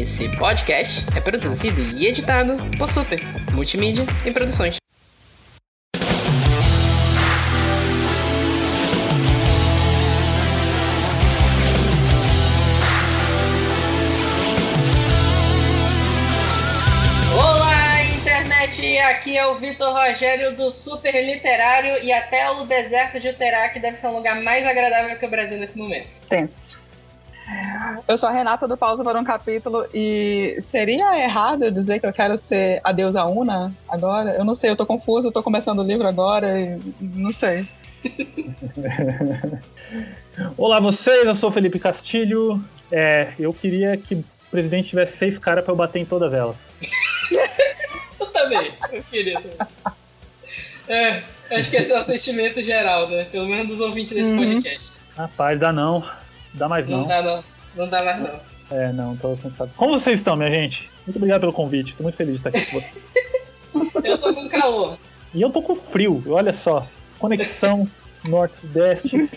Esse podcast é produzido e editado por Super Multimídia e Produções. Aqui é o Vitor Rogério do Super Literário e até o deserto de Uterac deve ser um lugar mais agradável que o Brasil nesse momento. Tenso. Eu sou a Renata do Pausa para um Capítulo e seria errado eu dizer que eu quero ser a deusa Una agora? Eu não sei, eu tô confusa, eu tô começando o livro agora e não sei. Olá vocês, eu sou o Felipe Castilho. É, eu queria que o presidente tivesse seis caras para eu bater em todas elas. eu também, eu queria também. É, acho que esse é o sentimento geral, né? Pelo menos dos ouvintes desse Uhum. podcast. Rapaz, dá não. Dá mais Não, não. dá não. Não dá mais não. É, não, tô cansado. Como vocês estão, minha gente? Muito obrigado pelo convite. Tô muito feliz de estar aqui com vocês. Eu tô com calor. E eu tô com frio, olha só. Conexão Norte-Sudeste.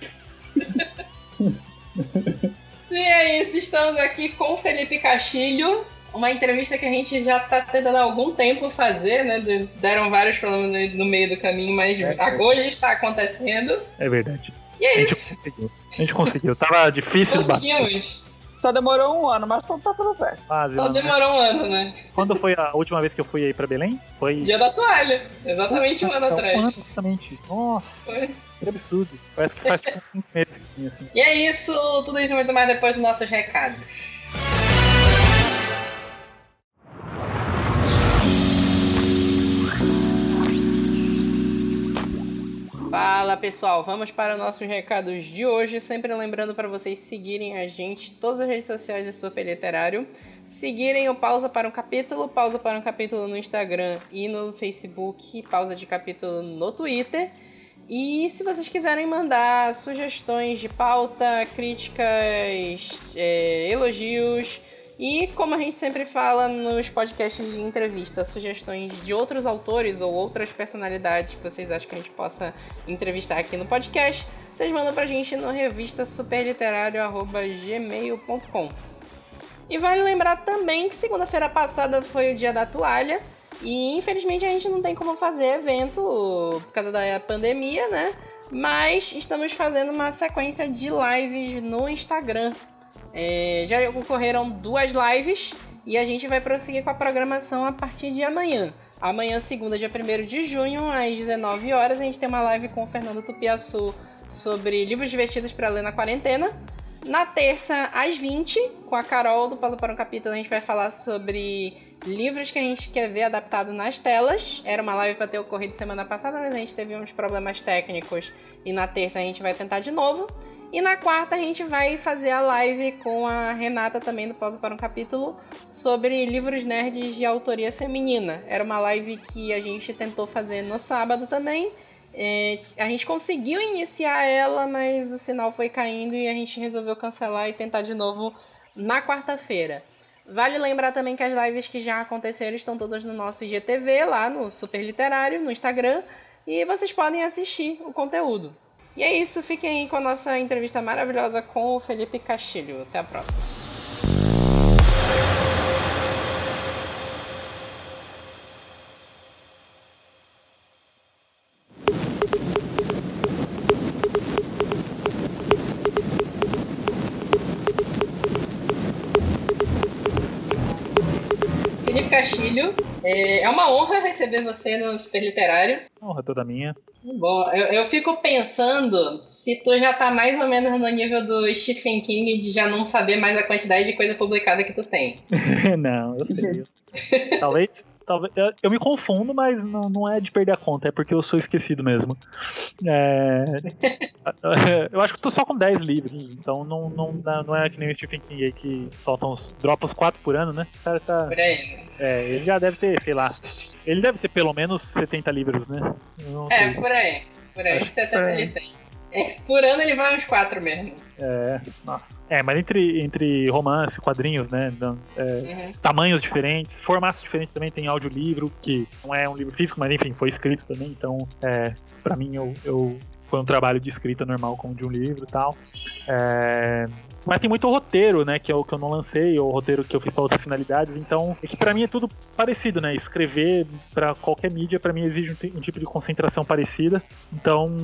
E é isso, estamos aqui com o Felipe Castilho. Uma entrevista que a gente já tá tentando há algum tempo fazer, né? De- Deram vários problemas no meio do caminho, mas É, agora está acontecendo. É verdade. E é isso. conseguiu. A gente conseguiu. Tava difícil de bater. Só demorou um ano, mas tá tudo certo. Quase, Só né? demorou um ano, né? Quando foi a última vez que eu fui aí pra Belém? Foi. Dia da toalha. Exatamente um ano atrás. Um ano exatamente. Nossa, Foi. que absurdo. Parece que faz tipo cinco meses que tinha assim. E é isso, tudo isso e muito mais depois dos nossos recados. Fala pessoal, vamos para nossos recados de hoje. Sempre lembrando para vocês seguirem a gente todas as redes sociais do Super Literário. Seguirem o Pausa para um Capítulo, Pausa para um Capítulo no Instagram e no Facebook, Pausa de Capítulo no Twitter. E se vocês quiserem mandar sugestões de pauta, críticas, é, elogios e, como a gente sempre fala nos podcasts de entrevista, sugestões de outros autores ou outras personalidades que vocês acham que a gente possa entrevistar aqui no podcast, vocês mandam pra gente no revista superliterário.gmail.com. E vale lembrar também que segunda-feira passada foi o dia da toalha. E infelizmente a gente não tem como fazer evento por causa da pandemia, né? Mas estamos fazendo uma sequência de lives no Instagram. É, já ocorreram duas lives e a gente vai prosseguir com a programação a partir de amanhã. Amanhã, segunda, dia 1 de junho, às 19 horas, a gente tem uma live com o Fernando Tupiaçu sobre livros divertidos para ler na quarentena. Na terça, às 20, com a Carol do Pausa para um Capítulo, a gente vai falar sobre livros que a gente quer ver adaptado nas telas. Era uma live para ter ocorrido semana passada, mas a gente teve uns problemas técnicos e na terça a gente vai tentar de novo. E na quarta a gente vai fazer a live com a Renata também do Pausa para um Capítulo sobre livros nerds de autoria feminina. Era uma live que a gente tentou fazer no sábado também. É, a gente conseguiu iniciar ela, mas o sinal foi caindo e a gente resolveu cancelar e tentar de novo na quarta-feira. Vale lembrar também que as lives que já aconteceram estão todas no nosso IGTV, lá no Super Literário, no Instagram, e vocês podem assistir o conteúdo. E é isso, fiquem aí com a nossa entrevista maravilhosa com o Felipe Castilho. Até a próxima. Felipe Castilho, é é uma honra receber você no Super Literário. Honra toda minha. Bom, eu, eu fico pensando se tu já tá mais ou menos no nível do Stephen King de já não saber mais a quantidade de coisa publicada que tu tem. não, eu sei. talvez. Talvez eu, me confundo, mas não, não é de perder a conta, é porque eu sou esquecido mesmo. É, eu acho que estou só com 10 livros, então não, não, não é que nem o Stephen King aí que soltam uns. dropa uns 4 por ano, né? O cara tá. Por aí. É, ele já deve ter, sei lá. Ele deve ter pelo menos 70 livros, né? É, sei. por aí. Por aí. Acho que 70 é. ele tem. É, por ano ele vai uns 4 mesmo. É, nossa. É, mas entre, entre romance, quadrinhos, né? é, Uhum. tamanhos diferentes, formatos diferentes também. Tem audiolivro, que não é um livro físico, mas enfim, foi escrito também. Então, é, pra mim, eu, eu- foi um trabalho de escrita normal como de um livro e tal. É, Mas tem muito roteiro, né? Que é o que eu não lancei, ou roteiro que eu fiz para outras finalidades. Então, é que pra mim é tudo parecido, né? Escrever para qualquer mídia, para mim, exige um, um, tipo de concentração parecida. Então,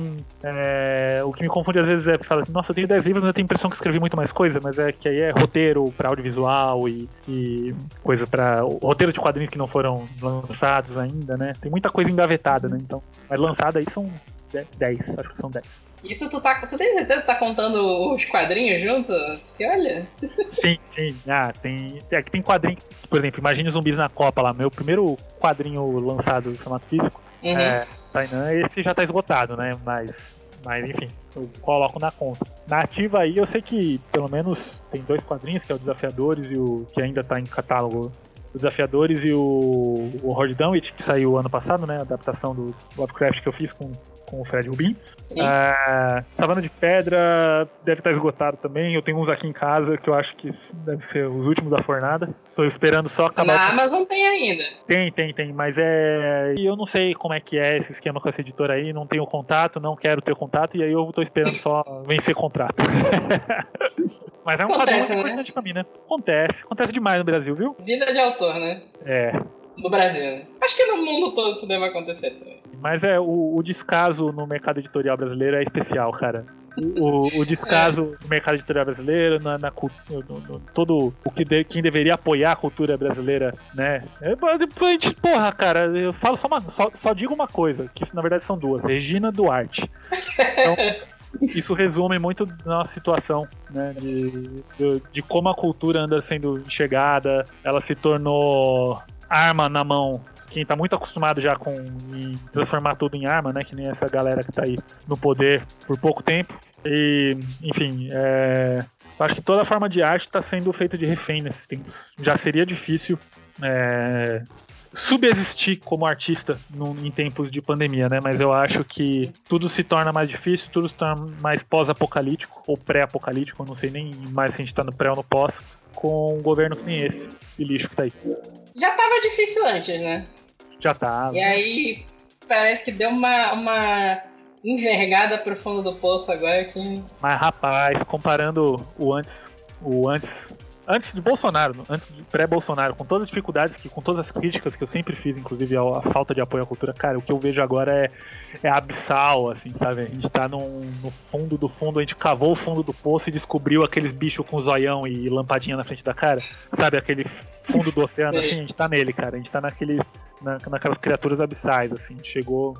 é, o que me confunde às vezes é falar, nossa, eu tenho 10 livros, mas eu tenho a impressão que escrevi muito mais coisa, mas é que aí é roteiro para audiovisual e, e coisa para roteiro de quadrinhos que não foram lançados ainda, né? Tem muita coisa engavetada, né? Então, mas lançada aí são 10, acho que são 10. Isso tu tá. Tu tem certeza que tá contando os quadrinhos junto? Que olha. Sim, sim. Ah, tem. É que tem quadrinho. Por exemplo, imagine zumbis na Copa lá. Meu primeiro quadrinho lançado do formato físico. Uhum. É, Tainan, esse já tá esgotado, né? Mas. Mas enfim, eu coloco na conta. Na ativa aí, eu sei que pelo menos tem dois quadrinhos, que é o Desafiadores e o que ainda tá em catálogo o Desafiadores e o, o Horde Dunwich, que saiu ano passado, né? A adaptação do Lovecraft que eu fiz com com o Fred Rubin. Uh, Savana de Pedra deve estar esgotado também. Eu tenho uns aqui em casa que eu acho que deve ser os últimos da fornada. Estou esperando só acabar. Na Amazon tem ainda. Tem, tem, tem. Mas é. E eu não sei como é que é esse esquema com essa editora aí. Não tenho contato, não quero ter contato. E aí eu estou esperando só vencer contrato. Mas é um Acontece, né? importante pra mim, né? Acontece. Acontece demais no Brasil, viu? Vida de autor, né? É. No Brasil. Acho que no mundo todo isso deve acontecer também. Mas é, o, o descaso no mercado editorial brasileiro é especial, cara. O, o, descaso no mercado editorial brasileiro, na, na no, no, todo o que de, quem deveria apoiar a cultura brasileira, né? É, porra, cara, eu falo só, uma, só, só digo uma coisa, que isso na verdade são duas: Regina Duarte. Então, isso resume muito da nossa situação, né? De, de, de, como a cultura anda sendo enxergada, ela se tornou arma na mão quem tá muito acostumado já com transformar tudo em arma, né? Que nem essa galera que tá aí no poder por pouco tempo. E, enfim, é, acho que toda forma de arte está sendo feita de refém nesses tempos. Já seria difícil é, subexistir como artista no, em tempos de pandemia, né? Mas eu acho que tudo se torna mais difícil, tudo se torna mais pós-apocalíptico ou pré-apocalíptico, eu não sei nem mais se a gente tá no pré ou no pós, com um governo que nem esse, esse lixo que tá aí. Já tava difícil antes, né? Já tava. E aí parece que deu uma, uma envergada pro fundo do poço agora que. Mas rapaz, comparando o antes. O antes. Antes de Bolsonaro, antes de pré-Bolsonaro, com todas as dificuldades, que, com todas as críticas que eu sempre fiz, inclusive a, a, falta de apoio à cultura, cara, o que eu vejo agora é, é abissal, assim, sabe? A gente tá num, no fundo do fundo, a gente cavou o fundo do poço e descobriu aqueles bichos com zoião e lampadinha na frente da cara, sabe? Aquele fundo do oceano, assim, a gente tá nele, cara. A gente tá naquele na, naquelas criaturas abissais, assim. Chegou.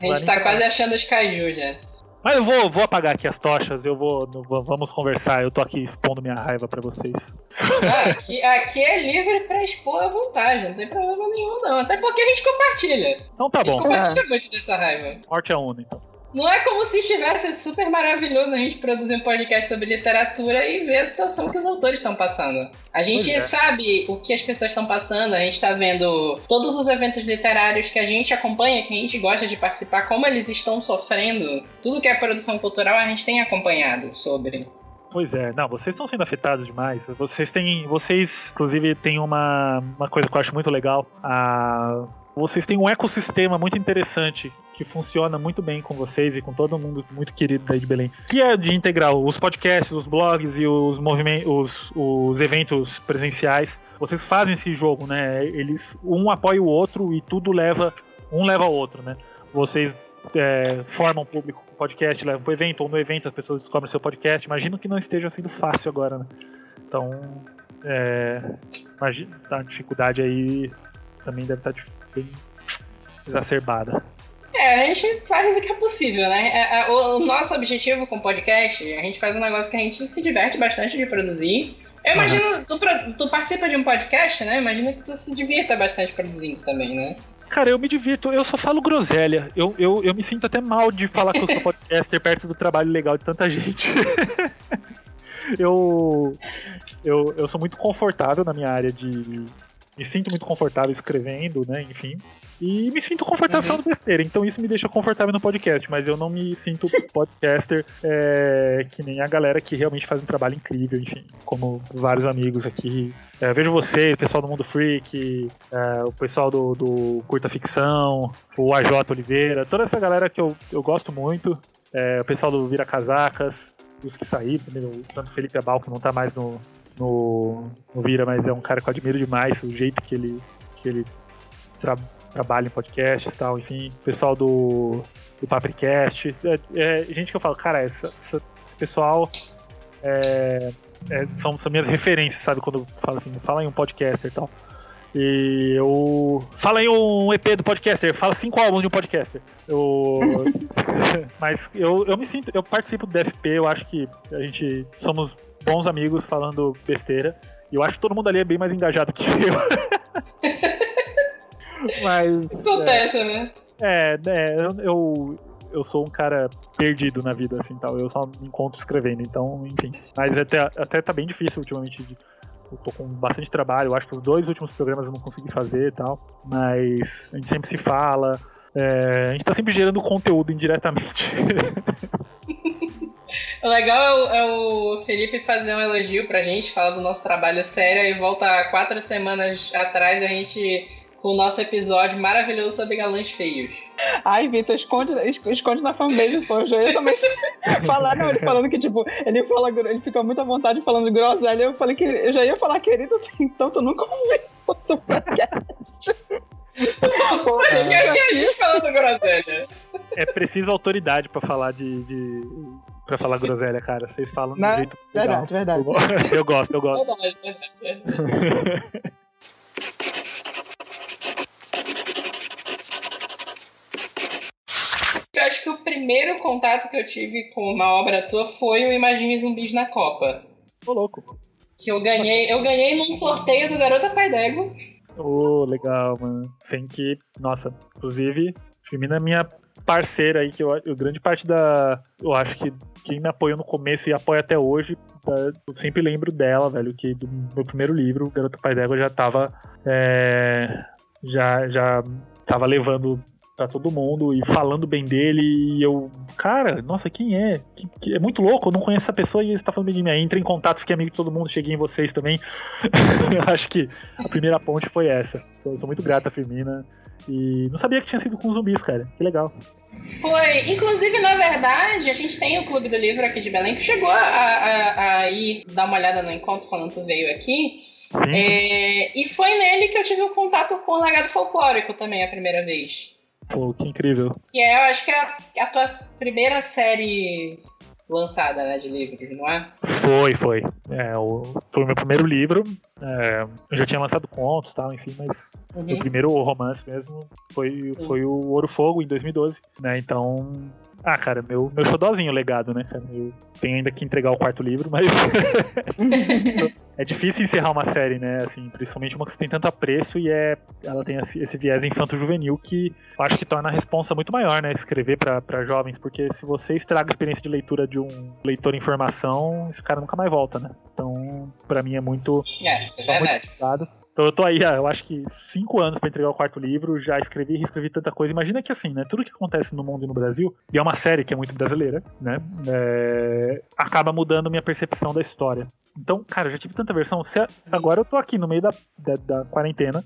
A gente tá quase achando os kaiju já. Mas eu vou, vou apagar aqui as tochas, eu vou. Vamos conversar, eu tô aqui expondo minha raiva pra vocês. Ah, aqui, aqui é livre pra expor à vontade, não tem problema nenhum, não. Até porque a gente compartilha. Então tá bom. A gente compartilha é. muito dessa raiva. Morte a una, então. Não é como se estivesse super maravilhoso a gente produzir um podcast sobre literatura e ver a situação que os autores estão passando. A gente é. sabe o que as pessoas estão passando, a gente está vendo todos os eventos literários que a gente acompanha, que a gente gosta de participar, como eles estão sofrendo. Tudo que é produção cultural a gente tem acompanhado sobre. Pois é, não, vocês estão sendo afetados demais. Vocês têm. Vocês, inclusive, têm uma, uma coisa que eu acho muito legal. A vocês têm um ecossistema muito interessante que funciona muito bem com vocês e com todo mundo muito querido daí de Belém, que é de integrar os podcasts, os blogs e os movimentos, os, os eventos presenciais. Vocês fazem esse jogo, né? Eles um apoia o outro e tudo leva um leva ao outro, né? Vocês é, formam público com o podcast, levam pro evento, ou no evento as pessoas descobrem seu podcast. Imagino que não esteja sendo fácil agora, né? Então, é, imagina, a dificuldade aí também deve estar bem exacerbada. É, a gente faz o que é possível, né? É, é, o nosso objetivo com o podcast, a gente faz um negócio que a gente se diverte bastante de produzir. Eu imagino, uhum. tu, tu participa de um podcast, né? Imagina que tu se divirta bastante produzindo também, né? Cara, eu me divirto, eu só falo groselha. Eu, eu, eu me sinto até mal de falar que eu sou podcaster perto do trabalho legal de tanta gente. eu, eu, eu sou muito confortável na minha área de, me sinto muito confortável escrevendo, né? Enfim. E me sinto confortável uhum. falando besteira. Então isso me deixa confortável no podcast, mas eu não me sinto podcaster é, que nem a galera que realmente faz um trabalho incrível, enfim. Como vários amigos aqui. É, vejo vocês, o pessoal do Mundo Freak, é, o pessoal do, do Curta Ficção, o AJ Oliveira, toda essa galera que eu, eu gosto muito. É, o pessoal do Vira Casacas, os que saíram, tanto Felipe Abal, que não tá mais no, no, no Vira, mas é um cara que eu admiro demais, o jeito que ele, que ele tra trabalha em podcasts e tal, enfim, o pessoal do, do Papricast, é, é, gente que eu falo, cara, essa, essa, esse pessoal é, é, são, são minhas referências, sabe, quando eu falo assim, fala em um podcaster e tal. E eu. Fala em um EP do podcaster, fala cinco álbuns de um podcaster. Eu. Mas eu, eu me sinto, eu participo do DFP, eu acho que a gente somos bons amigos falando besteira. E eu acho que todo mundo ali é bem mais engajado que eu. Mas. Acontece, é, né? É, é eu, eu sou um cara perdido na vida, assim, tal. Eu só me encontro escrevendo, então, enfim. Mas até, até tá bem difícil ultimamente de eu tô com bastante trabalho, eu acho que os dois últimos programas eu não consegui fazer e tal, mas a gente sempre se fala, é, a gente tá sempre gerando conteúdo indiretamente. O legal é o, é o, Felipe fazer um elogio pra gente, falar do nosso trabalho sério, e volta quatro semanas atrás a gente com o nosso episódio maravilhoso sobre galãs feios. Ai, Vitor, esconde, esconde na fanbase, pô. Eu já ia também falar, não, ele falando que, tipo, ele fala, ele fica muito à vontade falando groselha. Eu falei que eu já ia falar, querido, então tu nunca ouviu o podcast. Pô, é, falando groselha. É preciso autoridade pra falar de, de pra falar groselha, cara. Vocês falam de jeito. Verdade, legal. verdade. Eu gosto, eu gosto. Verdade, verdade. Eu acho que o primeiro contato que eu tive com uma obra tua foi o Imagine Zumbis na Copa. Ô, louco. Que eu ganhei, eu ganhei num sorteio do Garota Pai d'Ego. Ô, oh, legal, mano. Sem que, nossa, inclusive, Firmina é minha parceira aí, que eu, grande parte da. Eu acho que quem me apoiou no começo e apoia até hoje, tá, eu sempre lembro dela, velho, que do meu primeiro livro, Garota Pai d'Égua, já tava. É, já, já tava levando pra todo mundo e falando bem dele. E eu, cara, nossa, quem é? Que, que é muito louco, eu não conheço essa pessoa e ele está falando bem de mim. Aí entra em contato, fiquei amigo de todo mundo, cheguei em vocês também. eu acho que a primeira ponte foi essa. Sou, sou muito grata, Firmina. E não sabia que tinha sido com zumbis, cara. Que legal. Foi. Inclusive, na verdade, a gente tem o Clube do Livro aqui de Belém. Tu chegou a, a, a ir dar uma olhada no encontro quando tu veio aqui. Sim, sim. É, e foi nele que eu tive o um contato com o legado folclórico também a primeira vez. Pô, que incrível. E é, eu acho que é a, a tua primeira série lançada, né, de livros, não é? Foi, foi. É, o, foi o meu primeiro livro. É, eu já tinha lançado contos tal, enfim, mas uhum. o primeiro romance mesmo foi, foi o Ouro Fogo, em 2012, né, então ah, cara, meu, meu xodózinho legado, né? Eu tenho ainda que entregar o quarto livro, mas. é difícil encerrar uma série, né? Assim, principalmente uma que tem tanto apreço e é, ela tem esse, viés infanto-juvenil que eu acho que torna a responsa muito maior, né? Escrever para jovens, porque se você estraga a experiência de leitura de um leitor em formação, esse cara nunca mais volta, né? Então, para mim é muito. É, é verdade. Muito então eu tô aí, eu acho que cinco anos para entregar o quarto livro, já escrevi e reescrevi tanta coisa. Imagina que assim, né? Tudo que acontece no mundo e no Brasil, e é uma série que é muito brasileira, né? É, acaba mudando minha percepção da história. Então, cara, eu já tive tanta versão. Se, agora eu tô aqui no meio da, da, da, quarentena.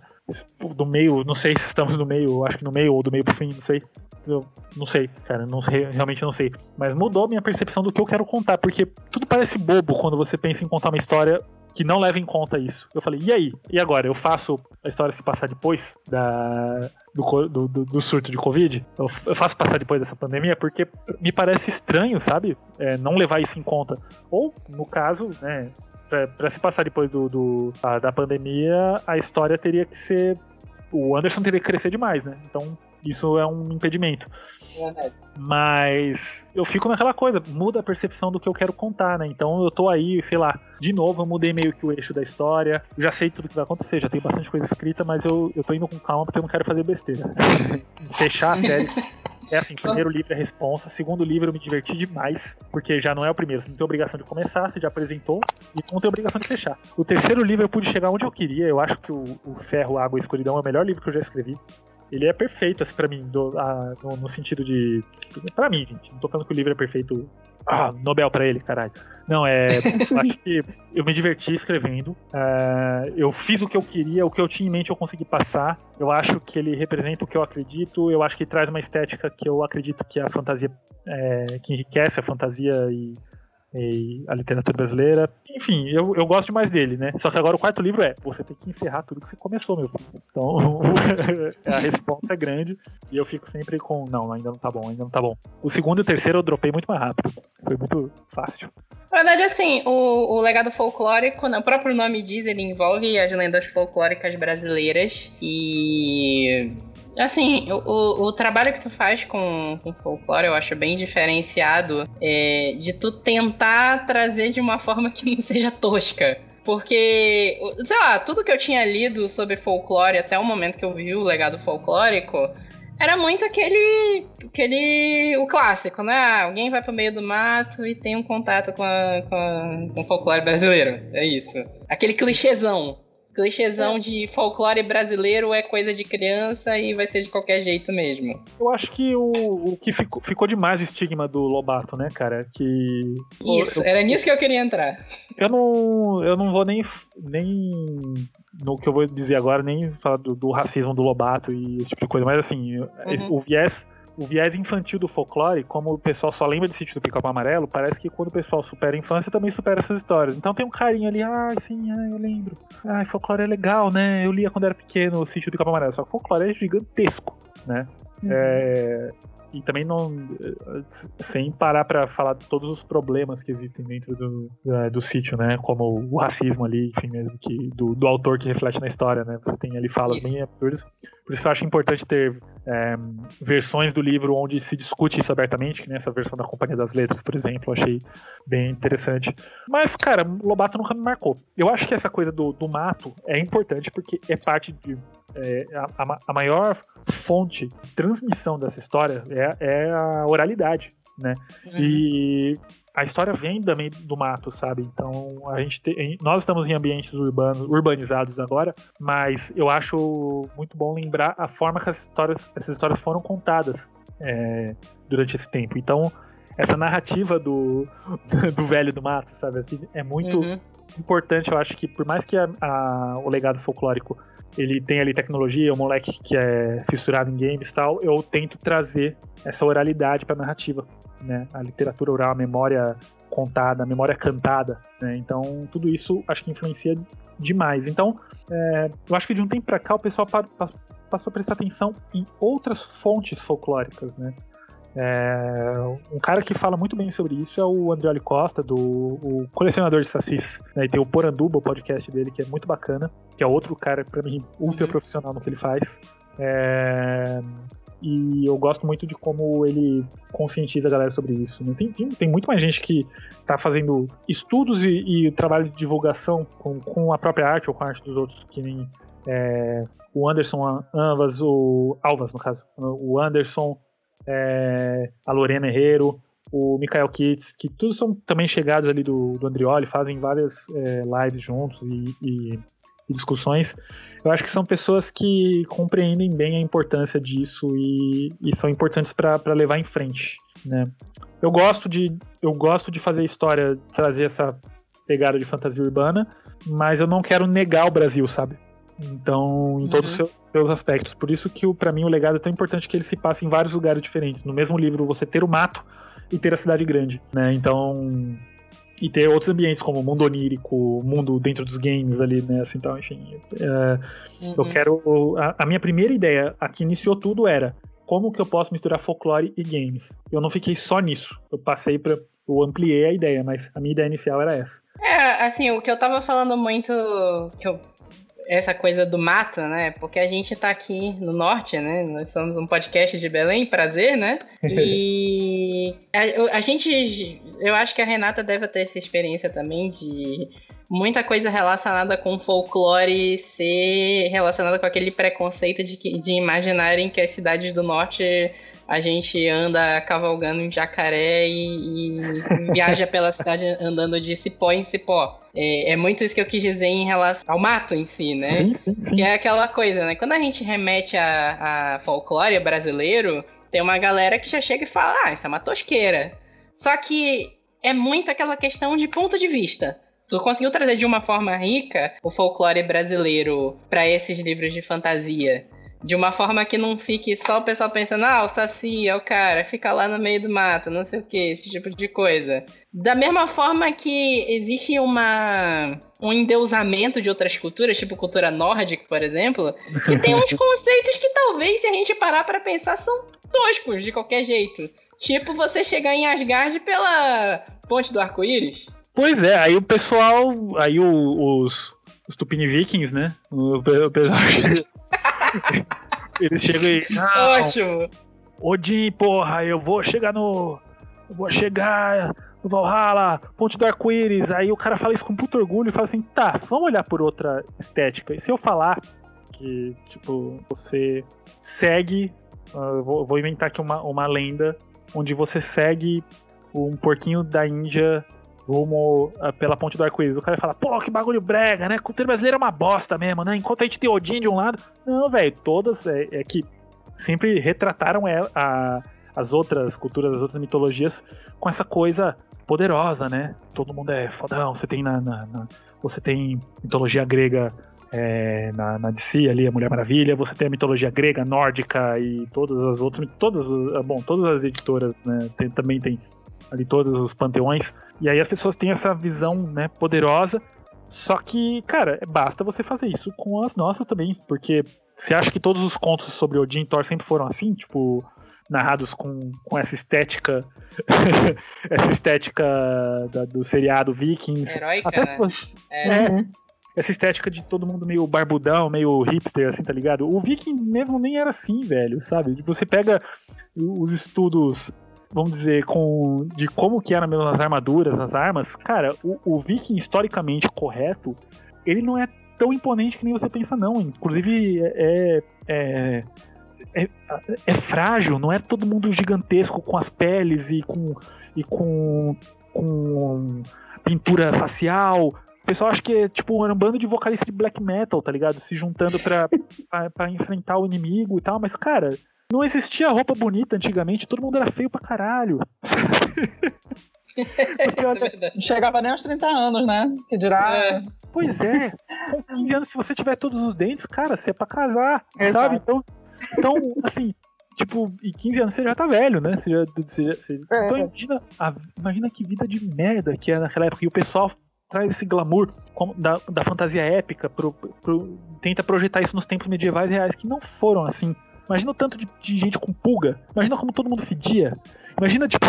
Do meio, não sei se estamos no meio, acho que no meio ou do meio pro fim, não sei. Eu não sei, cara, não sei, realmente não sei. Mas mudou minha percepção do que eu quero contar, porque tudo parece bobo quando você pensa em contar uma história que não leva em conta isso. Eu falei, e aí? E agora? Eu faço a história se passar depois da, do, do, do surto de Covid? Eu, eu, faço passar depois dessa pandemia porque me parece estranho, sabe? É, não levar isso em conta. Ou, no caso, né, para se passar depois do, do a, da pandemia, a história teria que ser. O Anderson teria que crescer demais, né? Então, isso é um impedimento. Mas eu fico naquela coisa, muda a percepção do que eu quero contar, né? Então eu tô aí, sei lá, de novo eu mudei meio que o eixo da história, já sei tudo que vai acontecer, já tem bastante coisa escrita, mas eu, eu tô indo com calma porque eu não quero fazer besteira. Fechar a série. É assim, primeiro livro é responsa, segundo livro eu me diverti demais, porque já não é o primeiro, você não tem obrigação de começar, você já apresentou e não tem obrigação de fechar. O terceiro livro eu pude chegar onde eu queria, eu acho que o, o Ferro, Água e Escuridão é o melhor livro que eu já escrevi ele é perfeito, assim, pra mim, do, a, no, no, sentido de. Pra mim, gente. Não tô falando que o livro é perfeito. Ah, Nobel pra ele, caralho. Não, é. acho que eu me diverti escrevendo. Uh, eu fiz o que eu queria, o que eu tinha em mente eu consegui passar. Eu acho que ele representa o que eu acredito. Eu acho que traz uma estética que eu acredito que a fantasia. É, que enriquece a fantasia e e a literatura brasileira. Enfim, eu, eu gosto demais dele, né? Só que agora o quarto livro é: você tem que encerrar tudo que você começou, meu filho. Então a resposta é grande e eu fico sempre com: não, ainda não tá bom, ainda não tá bom. O segundo e o terceiro eu dropei muito mais rápido. Foi muito fácil. Na verdade, assim, o, o legado folclórico, né, o próprio nome diz, ele envolve as lendas folclóricas brasileiras e Assim, o, o, trabalho que tu faz com, com folclore eu acho bem diferenciado é, de tu tentar trazer de uma forma que não seja tosca. Porque, sei lá, tudo que eu tinha lido sobre folclore até o momento que eu vi o legado folclórico era muito aquele. aquele. o clássico, né? Ah, alguém vai pro meio do mato e tem um contato com, a, com, a, com o folclore brasileiro. É isso. Aquele clichêzão clichêzão é. de folclore brasileiro é coisa de criança e vai ser de qualquer jeito mesmo. Eu acho que o, o que ficou, ficou demais o estigma do Lobato, né, cara? Que. Isso, eu, era nisso que eu queria entrar. Eu não, eu não vou nem, nem no que eu vou dizer agora, nem falar do, do racismo do Lobato e esse tipo de coisa, mas assim, uhum. o viés o viés infantil do folclore, como o pessoal só lembra de sítio do Pica-Pau Amarelo, parece que quando o pessoal supera a infância, também supera essas histórias. Então tem um carinho ali, ah, sim, ah, eu lembro. Ah, folclore é legal, né? Eu lia quando era pequeno o sítio do Pica-Pau Amarelo. Só que folclore é gigantesco, né? Uhum. É, e também não sem parar para falar de todos os problemas que existem dentro do, do, do, sítio, né? Como o racismo ali, enfim, mesmo que do, do autor que reflete na história, né? Você tem ali falas bem absurdas. Por isso que eu acho importante ter é, versões do livro onde se discute isso abertamente, que nessa versão da Companhia das Letras, por exemplo, eu achei bem interessante. Mas, cara, Lobato nunca me marcou. Eu acho que essa coisa do, do mato é importante porque é parte de. É, a, a, maior fonte de transmissão dessa história é, é a oralidade, né? Uhum. E a história vem também do mato, sabe? Então a gente tem, nós estamos em ambientes urbanos, urbanizados agora, mas eu acho muito bom lembrar a forma que as histórias, essas histórias foram contadas é, durante esse tempo. Então essa narrativa do, do velho do mato, sabe? Assim, é muito uhum. importante. Eu acho que por mais que a, a, o legado folclórico ele tem ali tecnologia, o moleque que é fissurado em games e tal, eu tento trazer essa oralidade para narrativa né? A literatura oral, a memória contada, a memória cantada, né? Então, tudo isso acho que influencia demais. Então, é, eu acho que de um tempo para cá o pessoal passou a prestar atenção em outras fontes folclóricas, né? É, um cara que fala muito bem sobre isso é o Andrioli Costa, do o colecionador de sacis. Né? E tem o Poranduba, o podcast dele, que é muito bacana, que é outro cara, para mim, ultra profissional no que ele faz. É, e eu gosto muito de como ele conscientiza a galera sobre isso. Né? Tem, tem, tem, muito mais gente que está fazendo estudos e, e, trabalho de divulgação com, com a própria arte ou com a arte dos outros, que nem é, o Anderson Anvas, o Alvas, no caso, o Anderson, é, a Lorena Herrero, o Michael Kitts, que todos são também chegados ali do, do Andrioli, fazem várias é, lives juntos e, e, e discussões eu acho que são pessoas que compreendem bem a importância disso e, e são importantes para levar em frente, né? Eu gosto de eu gosto de fazer história, trazer essa pegada de fantasia urbana, mas eu não quero negar o Brasil, sabe? Então, em todos os uhum. seus, seus, aspectos. Por isso que para mim o legado é tão importante que ele se passe em vários lugares diferentes. No mesmo livro você ter o mato e ter a cidade grande, né? Então, e ter outros ambientes como o mundo onírico, mundo dentro dos games ali, né? Assim, então, enfim. É, uhum. Eu quero. A, a, minha primeira ideia, a que iniciou tudo, era como que eu posso misturar folclore e games. Eu não fiquei só nisso. Eu passei para eu ampliei a ideia, mas a minha ideia inicial era essa. É, assim, o que eu tava falando muito, que eu essa coisa do mato, né? Porque a gente tá aqui no norte, né? Nós somos um podcast de Belém, prazer, né? E a, a, gente, eu acho que a Renata deve ter essa experiência também de muita coisa relacionada com folclore ser relacionada com aquele preconceito de, de imaginarem que as cidades do norte a gente anda cavalgando em jacaré e, e viaja pela cidade andando de cipó em cipó. É, é, muito isso que eu quis dizer em relação ao mato em si, né? Sim, sim, sim. Que é aquela coisa, né? Quando a gente remete a, a folclore brasileiro, tem uma galera que já chega e fala, ah, isso é uma tosqueira. Só que é muito aquela questão de ponto de vista. Tu conseguiu trazer de uma forma rica o folclore brasileiro para esses livros de fantasia. De uma forma que não fique só o pessoal pensando, ah, o Saci é o cara, fica lá no meio do mato, não sei o que, esse tipo de coisa. Da mesma forma que existe uma um endeusamento de outras culturas, tipo cultura nórdica, por exemplo, que tem uns conceitos que talvez, se a gente parar para pensar, são toscos de qualquer jeito. Tipo você chegar em Asgard pela ponte do arco-íris. Pois é, aí o pessoal, aí o, os, os Tupini Vikings, né? O pessoal Eles chegam e. Ótimo! Odin, porra, eu vou chegar no. Eu vou chegar no Valhalla, Ponte do Arco-Íris. Aí o cara fala isso com puto orgulho e fala assim: tá, vamos olhar por outra estética. E se eu falar que, tipo, você segue. Uh, vou, vou, inventar aqui uma, uma lenda onde você segue um porquinho da Índia rumo uh, pela ponte do arco-íris. O cara fala, pô, que bagulho brega, né? Cultura brasileira é uma bosta mesmo, né? Enquanto a gente tem Odin de um lado. Não, velho, todas é, é, que sempre retrataram a, a, as outras culturas, as outras mitologias com essa coisa poderosa, né? Todo mundo é fodão. Você tem na, na, na você tem mitologia grega é, na, na DC ali, a Mulher Maravilha, você tem a mitologia grega, nórdica e todas as outras, todas, bom, todas as editoras, né, tem, também tem ali todos os panteões. E aí as pessoas têm essa visão, né, poderosa. Só que, cara, basta você fazer isso com as nossas também, porque você acha que todos os contos sobre Odin e Thor sempre foram assim, tipo, narrados com, com essa estética, essa estética da, do seriado Vikings. Heróica, Até né? É. é. Essa estética de todo mundo meio barbudão, meio hipster, assim, tá ligado? O Viking mesmo nem era assim, velho, sabe? Você pega os estudos vamos dizer, com de como que eram mesmo as armaduras, as armas, cara, o, o viking historicamente correto, ele não é tão imponente que nem você pensa, não. Inclusive, é, é, é, é, frágil, não é todo mundo gigantesco com as peles e com, e com, com pintura facial. O pessoal acha que é tipo um bando de vocalistas de black metal, tá ligado? Se juntando pra, pra enfrentar o inimigo e tal, mas, cara, não existia roupa bonita antigamente, todo mundo era feio pra caralho. Não chegava nem aos 30 anos, né? Que dirá. É. Pois é. Com 15 anos, se você tiver todos os dentes, cara, você é pra casar, Exato. sabe? Então, então, assim, tipo, e 15 anos você já tá velho, né? Você já, você já, você... É. Então imagina, a, imagina que vida de merda que é naquela época. E o pessoal traz esse glamour da, da fantasia épica, pro, pro, tenta projetar isso nos tempos medievais reais, que não foram assim. Imagina o tanto de, de gente com pulga. Imagina como todo mundo fedia. Imagina, tipo.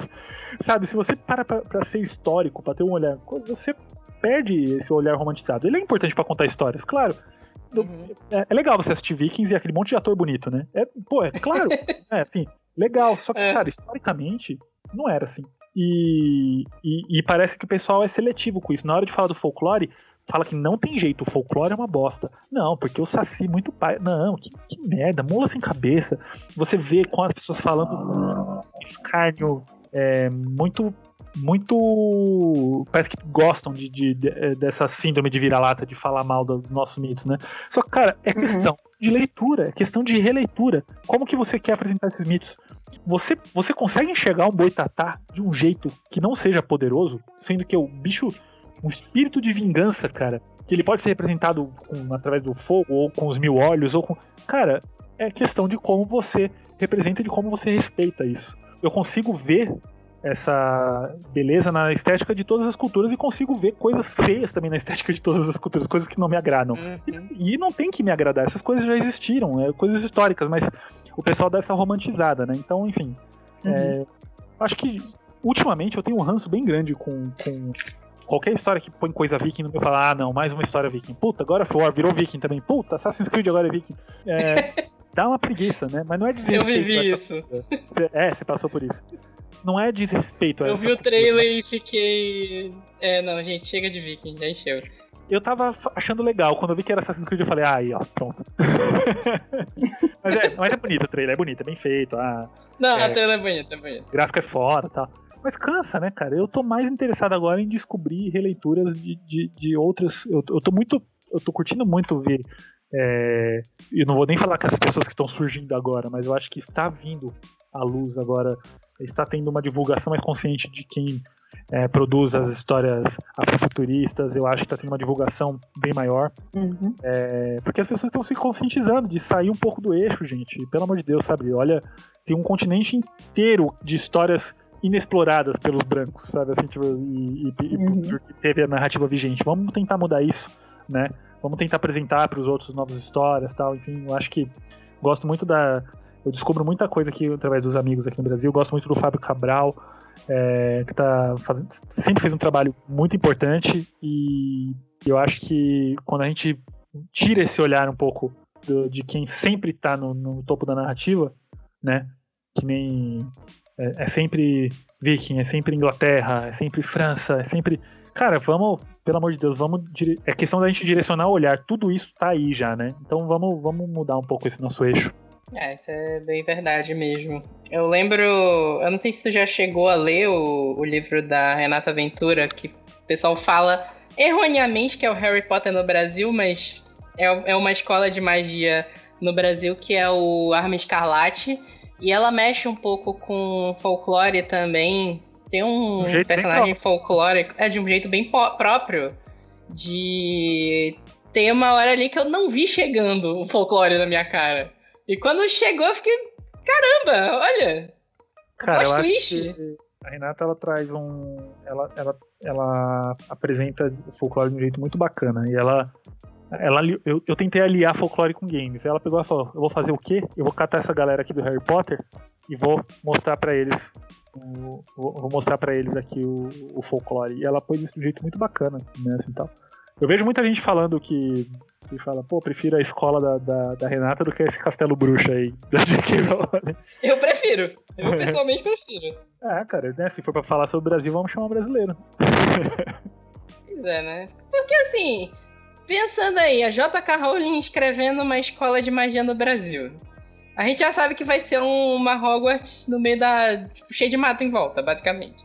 sabe, se você para pra, pra, ser histórico, pra ter um olhar. Você perde esse olhar romantizado. Ele é importante para contar histórias, claro. Uhum. É, é, legal você assistir Vikings e aquele monte de ator bonito, né? É, pô, é claro. é, enfim, legal. Só que, é. cara, historicamente, não era assim. E, e, e, parece que o pessoal é seletivo com isso. Na hora de falar do folclore, fala que não tem jeito, o folclore é uma bosta. Não, porque o Saci muito pai. Não, que, que merda, mula sem cabeça. Você vê com as pessoas falando escárnio é, muito. Muito. Parece que gostam de, de, de, é, dessa síndrome de vira-lata, de falar mal dos nossos mitos, né? Só que, cara, é uhum. questão uhum. de leitura, é questão de releitura. Como que você quer apresentar esses mitos? Você, você consegue enxergar um boitatá de um jeito que não seja poderoso, sendo que o bicho um espírito de vingança, cara. Que ele pode ser representado com, através do fogo, ou com os mil olhos, ou com. Cara, é questão de como você representa, de como você respeita isso. Eu consigo ver essa beleza na estética de todas as culturas e consigo ver coisas feias também na estética de todas as culturas, coisas que não me agradam. Uhum. E, e, não tem que me agradar, essas coisas já existiram, é coisas históricas, mas o pessoal dá essa romantizada, né? Então, enfim. Uhum. É, acho que ultimamente eu tenho um ranço bem grande com, com Qualquer história que põe coisa viking no meu falar, ah, não, mais uma história viking. Puta, agora War virou viking também. Puta, Assassin's Creed agora é viking. É, dá uma preguiça, né? Mas não é desrespeito. Eu vivi isso. é, você passou por isso. Não é desrespeito. Eu vi o trailer e fiquei. É, não, gente, chega de viking, já encheu. Eu tava achando legal. Quando eu vi que era Assassin's Creed, eu falei, ah, aí, ó, pronto. mas, é, mas é bonito o trailer, é bonito, é bem feito. Ah, não, é, a trailer é bonito, é bonito. O gráfico é foda e tal. Mas cansa, né, cara? Eu tô mais interessado agora em descobrir releituras de, de, de outras. Eu, eu tô muito. Eu tô curtindo muito ver. É, eu não vou nem falar com as pessoas que estão surgindo agora, mas eu acho que está vindo à luz agora. Está tendo uma divulgação mais consciente de quem é, produz as histórias afrofuturistas, eu acho que está tendo uma divulgação bem maior. Uhum. É, porque as pessoas estão se conscientizando de sair um pouco do eixo, gente. Pelo amor de Deus, sabe? Olha, tem um continente inteiro de histórias inexploradas pelos brancos, sabe? Assim, tipo, e, e, Uhum. e teve a narrativa vigente. Vamos tentar mudar isso, né? Vamos tentar apresentar para os outros novas histórias, tal. Enfim, eu acho que gosto muito da. Eu descubro muita coisa aqui através dos amigos aqui no Brasil. Gosto muito do Fábio Cabral, é, que tá fazendo, sempre fez um trabalho muito importante e eu acho que quando a gente tira esse olhar um pouco do- de quem sempre está no, no topo da narrativa, né? Que nem é, é sempre Viking, é sempre Inglaterra, é sempre França, é sempre. Cara, vamos, pelo amor de Deus, vamos. dire- É questão da gente direcionar o olhar. Tudo isso tá aí já, né? Então vamos, vamos mudar um pouco esse nosso eixo. É, isso é bem verdade mesmo. Eu lembro. Eu não sei se tu já chegou a ler o, o livro da Renata Ventura, que o pessoal fala erroneamente que é o Harry Potter no Brasil, mas é, é uma escola de magia no Brasil que é o Arma Escarlate. E ela mexe um pouco com folclore também. Tem um Um personagem folclórico. É de um jeito bem próprio. De ter uma hora ali que eu não vi chegando o folclore na minha cara. E quando chegou, eu fiquei. Caramba, olha! Cara, eu twist. que a Renata ela traz um. Ela, ela, ela apresenta o folclore de um jeito muito bacana. E ela. Ela eu, eu tentei aliar folclore com games. Ela pegou e falou: Eu vou fazer o quê? Eu vou catar essa galera aqui do Harry Potter e vou mostrar pra eles. o- vou mostrar pra eles aqui o, o folclore. E ela pôs isso de um jeito muito bacana, né? Assim, tal. Eu vejo muita gente falando que. que fala, pô, prefiro a escola da, da, da Renata do que esse castelo bruxo aí da J.K. Rowling. Eu prefiro. Eu pessoalmente prefiro. Ah, cara, né? Se for pra falar sobre o Brasil, vamos chamar um brasileiro. Pois é, né? Porque assim, pensando aí, a J.K. Rowling escrevendo uma escola de magia no Brasil. A gente já sabe que vai ser um- uma Hogwarts no meio da. Tipo, cheio de mato em volta, basicamente.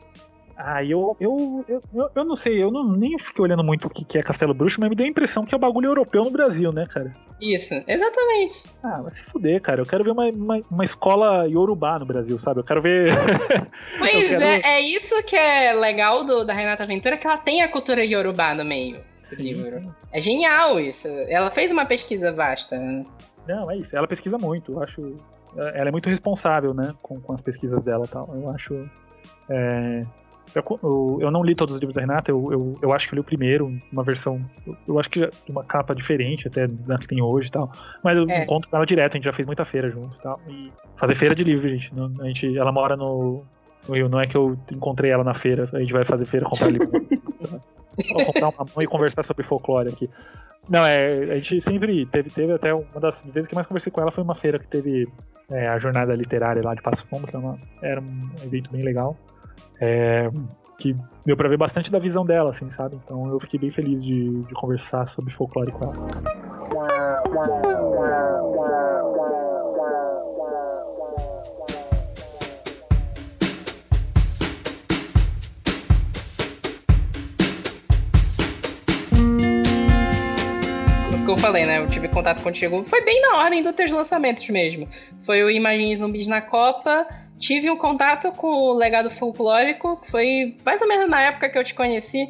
Ah, eu, eu, eu, eu, não sei, eu não, nem fiquei olhando muito o que que é Castelo Bruxo, mas me deu a impressão que é o bagulho europeu no Brasil, né, cara? Isso, exatamente. Ah, vai se fuder, cara. Eu quero ver uma, uma, uma escola Yorubá no Brasil, sabe? Eu quero ver. Pois quero- é, é isso que é legal do, da Renata Ventura, que ela tem a cultura Yorubá no meio Sim, livro. sim. É genial isso. Ela fez uma pesquisa vasta. né? Não, é isso. Ela pesquisa muito. Eu acho. Ela é muito responsável, né? Com, com as pesquisas dela e tal. Eu acho. é, eu, eu- não li todos os livros da Renata, eu, eu, eu acho que eu li o primeiro, uma versão. Eu, eu acho que uma capa diferente até da que tem hoje e tal. Mas eu É. encontro com ela direto, a gente já fez muita feira junto e tal. E fazer feira de livro, gente. a gente ela mora no, no Rio, não é que eu encontrei ela na feira, a gente vai fazer feira, comprar livro. Vou comprar uma mão e conversar sobre folclore aqui. Não, é, a gente sempre teve, teve até uma das vezes que mais conversei com ela foi uma feira que teve é, a jornada literária lá de Passo Fundo, que era, uma- era um evento bem legal. É, que deu pra ver bastante da visão dela, assim, sabe? Então eu fiquei bem feliz de, de conversar sobre folclore com ela. Que eu falei, né? Eu tive contato contigo. Foi bem na ordem dos teus lançamentos mesmo. Foi o Imagine Zumbis na Copa. Tive um contato com o Legado Folclórico, que foi mais ou menos na época que eu te conheci.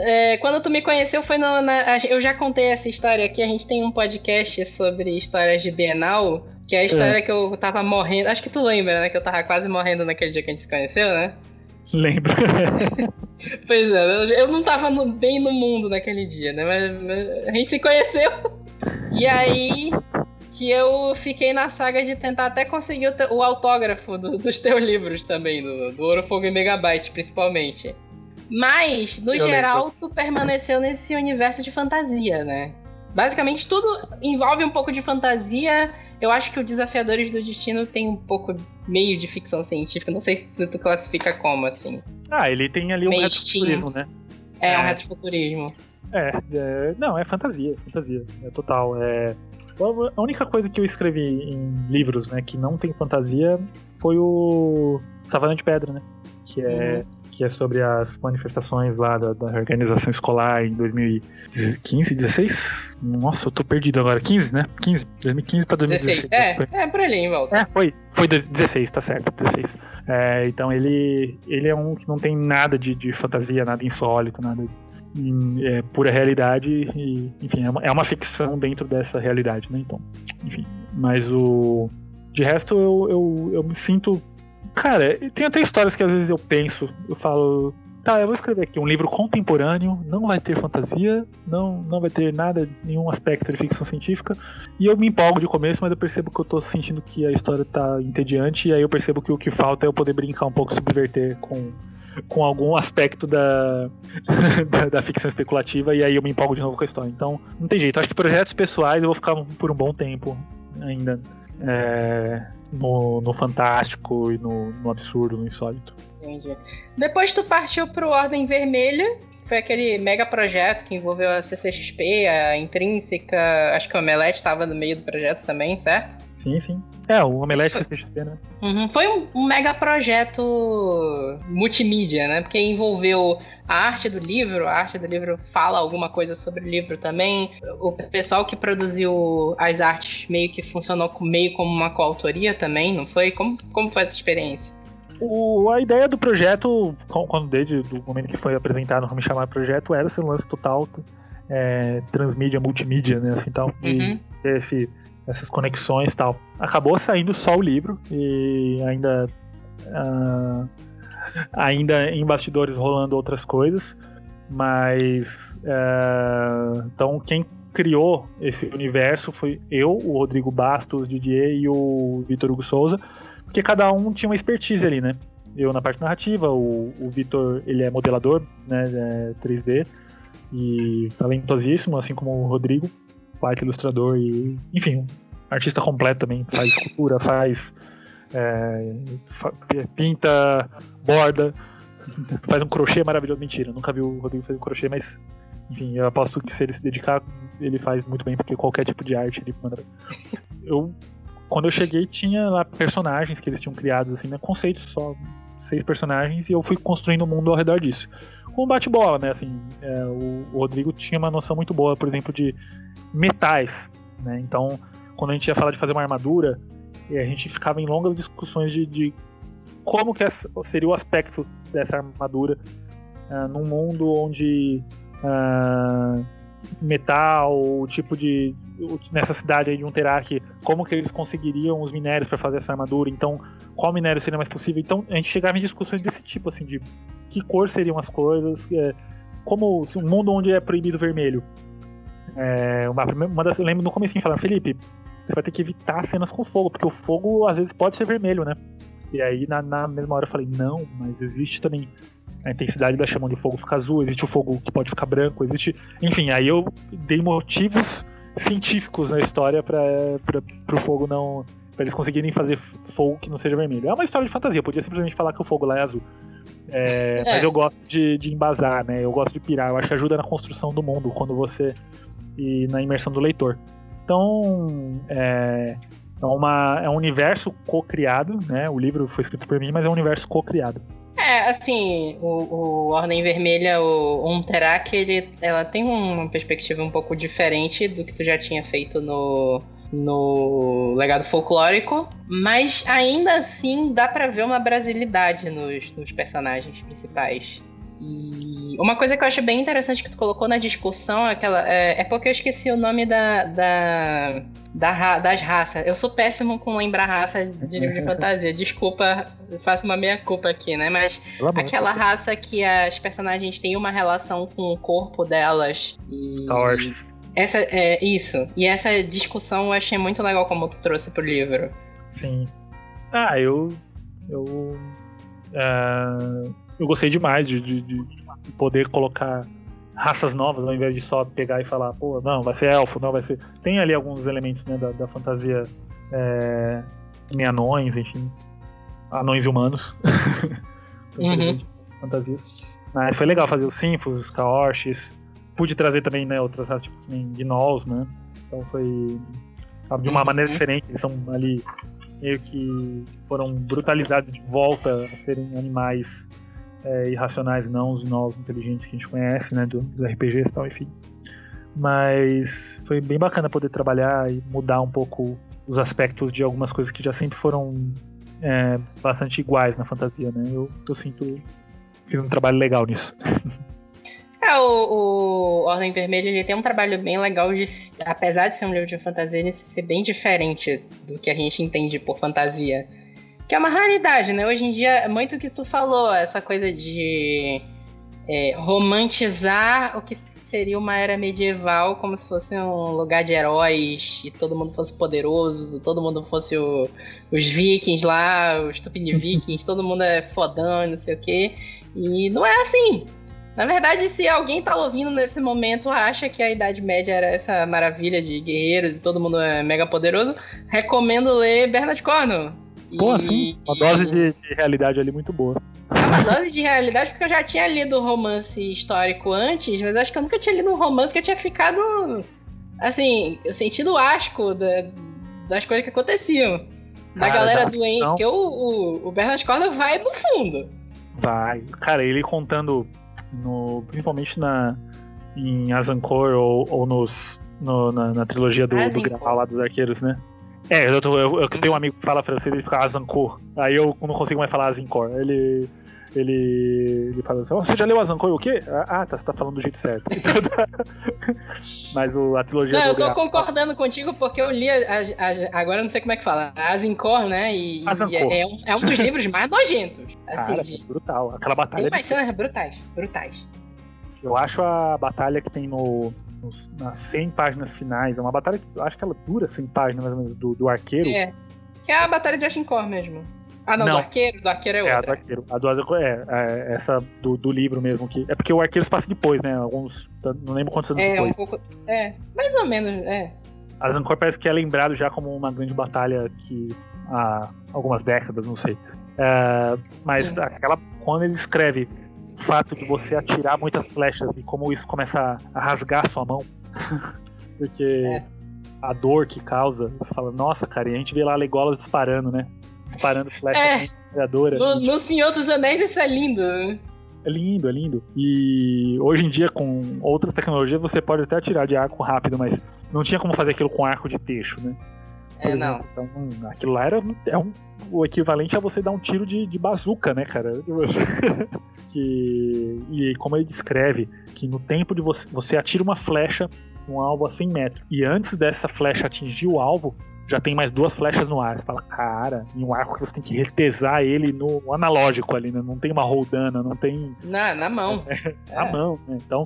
É, quando tu me conheceu, foi no, na, eu já contei essa história aqui. A gente tem um podcast sobre histórias de Bienal, que é a história que eu tava morrendo. Acho que tu lembra, né? Que eu tava quase morrendo naquele dia que a gente se conheceu, né? Lembro. Pois é, eu, não tava no- bem no mundo naquele dia, né? Mas, mas a gente se conheceu. E aí que eu fiquei na saga de tentar até conseguir o, te- o autógrafo do- dos teus livros também, do, do Ouro, Fogo e Megabyte, principalmente. Mas, no Eu geral, tu permaneceu nesse universo de fantasia, né? Basicamente, tudo envolve um pouco de fantasia. Eu acho que o Desafiadores do Destino tem um pouco meio de ficção científica. Não sei se tu classifica como, assim. Ah, ele tem ali um Meio retrofuturismo, né? É, um É. retrofuturismo. É, é, não, é fantasia, fantasia, é total. É, a única coisa que eu escrevi em livros, né, que não tem fantasia, foi o Savana de Pedra, né? Que é, que é sobre as manifestações lá da, da organização escolar em 2015, 16? Nossa, eu tô perdido agora. 15, né? 15, 2015 pra 2016. 16. É, é, por ali em volta. É, foi. Foi 16, tá certo, 16. É, então ele, ele é um que não tem nada de, de fantasia, nada insólito, nada é pura realidade e, enfim, é uma, é uma, ficção dentro dessa realidade, né? Então, enfim, mas o de resto eu, eu, eu me sinto cara, tem até histórias que às vezes eu penso, eu falo, tá, eu vou escrever aqui um livro contemporâneo, não vai ter fantasia, não não vai ter nada, nenhum aspecto de ficção científica, e eu me empolgo de começo, mas eu percebo que eu tô sentindo que a história tá entediante, e aí eu percebo que o que falta é eu poder brincar um pouco, subverter com com algum aspecto da, da, da, ficção especulativa e aí eu me empolgo de novo com a história. Então, não tem jeito. Acho que projetos pessoais eu vou ficar por um bom tempo ainda é, no, no fantástico e no, no absurdo, no insólito. Entendi. Depois tu partiu pro Ordem Vermelha, foi aquele mega projeto que envolveu a CCXP, a Intrínseca, acho que o Omelete estava no meio do projeto também, certo? Sim, sim. É, o Omelete Isso... CCXP, né? Uhum. Foi um, um, mega projeto multimídia, né? Porque envolveu a arte do livro, a arte do livro fala alguma coisa sobre o livro também. O pessoal que produziu as artes meio que funcionou meio como uma coautoria também, não foi? Como, como foi essa experiência? O, a ideia do projeto, quando desde o momento que foi apresentado, vamos chamar projeto, era ser um lance total é, transmídia, multimídia, né? Assim, tal, de uhum. esse, essas conexões tal. Acabou saindo só o livro e ainda. Uh, ainda em bastidores rolando outras coisas, mas. Uh, então, quem criou esse universo foi eu, o Rodrigo Bastos, Didier e o Vitor Hugo Souza porque cada um tinha uma expertise ali, né? Eu na parte narrativa, o, o Vitor, ele é modelador, né, é 3D, e talentosíssimo, assim como o Rodrigo, pai ilustrador e, enfim, artista completo também, faz escultura, faz é, pinta, borda, faz um crochê maravilhoso. Mentira, nunca vi o Rodrigo fazer um crochê, mas enfim, eu aposto que se ele se dedicar, ele faz muito bem, porque qualquer tipo de arte ele manda. Eu quando eu cheguei tinha lá personagens que eles tinham criado, assim, né? Conceitos só, seis personagens, e eu fui construindo o um mundo ao redor disso. Com bate-bola, né? Assim, é, o, o, Rodrigo tinha uma noção muito boa, por exemplo, de metais, né? Então, quando a gente ia falar de fazer uma armadura, a gente ficava em longas discussões de, de como que seria o aspecto dessa armadura uh, num mundo onde uh, metal, o tipo de nessa cidade aí de Unterak, como que eles conseguiriam os minérios para fazer essa armadura, então qual minério seria mais possível. Então a gente chegava em discussões desse tipo, assim, de que cor seriam as coisas, é, como um mundo onde é proibido vermelho. É, uma, uma das, eu lembro no começo falando, Felipe, você vai ter que evitar cenas com fogo, porque o fogo às vezes pode ser vermelho, né? E aí na, na mesma hora eu falei, não, mas existe também a intensidade da chama de fogo fica azul, existe o fogo que pode ficar branco, existe. Enfim, aí eu dei motivos científicos na história para o fogo não. para eles conseguirem fazer fogo que não seja vermelho. É uma história de fantasia, podia simplesmente falar que o fogo lá é azul. É, é. Mas eu gosto de, de embasar, né? Eu gosto de pirar. Eu acho que ajuda na construção do mundo quando você. e na imersão do leitor. Então. É, é, uma, é um universo co-criado, né? O livro foi escrito por mim, mas é um universo co-criado. É, assim, o, o Ordem Vermelha, o Unterak, ele, ela tem uma perspectiva um pouco diferente do que tu já tinha feito no, no legado folclórico, mas ainda assim dá para ver uma brasilidade nos, nos personagens principais. E uma coisa que eu acho bem interessante que tu colocou na discussão é, aquela, é, é porque eu esqueci o nome da, da, da, das raças. Eu sou péssimo com lembrar raça de livro de fantasia. Desculpa, faço uma meia culpa aqui, né? Mas aquela raça que as personagens têm uma relação com o corpo delas. E... Star Wars. Essa, é, isso. E essa discussão eu achei muito legal como tu trouxe pro livro. Sim. Ah, eu. Eu. Uh, eu gostei demais de, de, de, poder colocar raças novas ao invés de só pegar e falar, pô, não, vai ser elfo, não, vai ser. Tem ali alguns elementos né, da, da fantasia é, em anões, enfim. Anões e humanos. uhum. Fantasias. Mas foi legal fazer os Sinfos, os Kaorshis. Pude trazer também né, outras raças, tipo Gnolls, né? Então foi sabe, de uma maneira uhum. diferente. Eles são ali meio que foram brutalizados de volta a serem animais é, irracionais, não os nós inteligentes que a gente conhece, né, dos RPGs e tal, enfim. Mas foi bem bacana poder trabalhar e mudar um pouco os aspectos de algumas coisas que já sempre foram é, bastante iguais na fantasia, né? Eu, eu sinto fiz um trabalho legal nisso. É, o, o Ordem Vermelha ele tem um trabalho bem legal, de, apesar de ser um livro de fantasia, ele ser bem diferente do que a gente entende por fantasia. Que é uma raridade, né? Hoje em dia, é muito o que tu falou, essa coisa de é, romantizar o que seria uma era medieval como se fosse um lugar de heróis e todo mundo fosse poderoso, todo mundo fosse o, os vikings lá, os Tupini vikings, todo mundo é fodão, não sei o quê. E não é assim. Na verdade, se alguém tá ouvindo nesse momento acha que a Idade Média era essa maravilha de guerreiros e todo mundo é mega poderoso, recomendo ler Bernard Cornwell. Pô, assim, uma dose de, de, realidade ali muito boa. É uma dose de realidade, porque eu já tinha lido romance histórico antes, mas acho que eu nunca tinha lido um romance que eu tinha ficado, assim, sentido asco da, das coisas que aconteciam. Da Cara, galera doente, porque o, o, o Bernard Cornwell vai no fundo. Vai. Cara, ele contando no, principalmente na, em Azancor ou, ou nos, no, na, na, trilogia do, do Graal lá dos arqueiros, né? É, eu, tô, eu, eu, tenho um amigo que fala francês e ele fica Azancor. Aí eu não consigo mais falar Azincor. Ele. Ele, ele fala assim: Você já leu Azancor o quê? Ah, tá, você tá falando do jeito certo. Mas o, a trilogia. Não, eu tô concordando contigo porque eu li. A, a, agora eu não sei como é que fala. Azincor, né? E, e é, é, um, é um dos livros mais nojentos. Assim, Cara, de... brutal. Aquela batalha. Tem cenas brutais. Brutais. Eu acho a batalha que tem no, nos, nas 100 páginas finais, é uma batalha que eu acho que ela dura 100 páginas mais ou menos, do, do arqueiro. É. Que é a batalha de Ashinkor mesmo. Ah, não, não, do arqueiro, do arqueiro é, é outra. É, a do arqueiro. A do é, é, essa do, do livro mesmo. que É porque o arqueiro se passa depois, né? Alguns. Não lembro quantos anos é, depois. Um pouco, é, mais ou menos, é. A Zancor parece que é lembrado já como uma grande batalha que há algumas décadas, não sei. É, mas Sim. aquela. Quando ele escreve o fato de você atirar muitas flechas e como isso começa a rasgar sua mão. porque é. a dor que causa, você fala, nossa, cara, e a gente vê lá Legolas disparando, né? disparando flecha é, metralhadora. No, no Senhor dos Anéis isso é lindo. É lindo, é lindo. E hoje em dia, com outras tecnologias, você pode até atirar de arco rápido, mas não tinha como fazer aquilo com arco de texto, né? Por é, exemplo. não. Então, aquilo lá era é um, o equivalente a você dar um tiro de, de bazuca, né, cara? que, e como ele descreve, que no tempo de você, você atira uma flecha um alvo a 100 metros, e antes dessa flecha atingir o alvo, já tem mais duas flechas no ar. Você fala, cara, e um arco que você tem que retesar ele no analógico ali, né? Não tem uma roldana, não tem. Na, na mão. É, na é. mão, né? Então,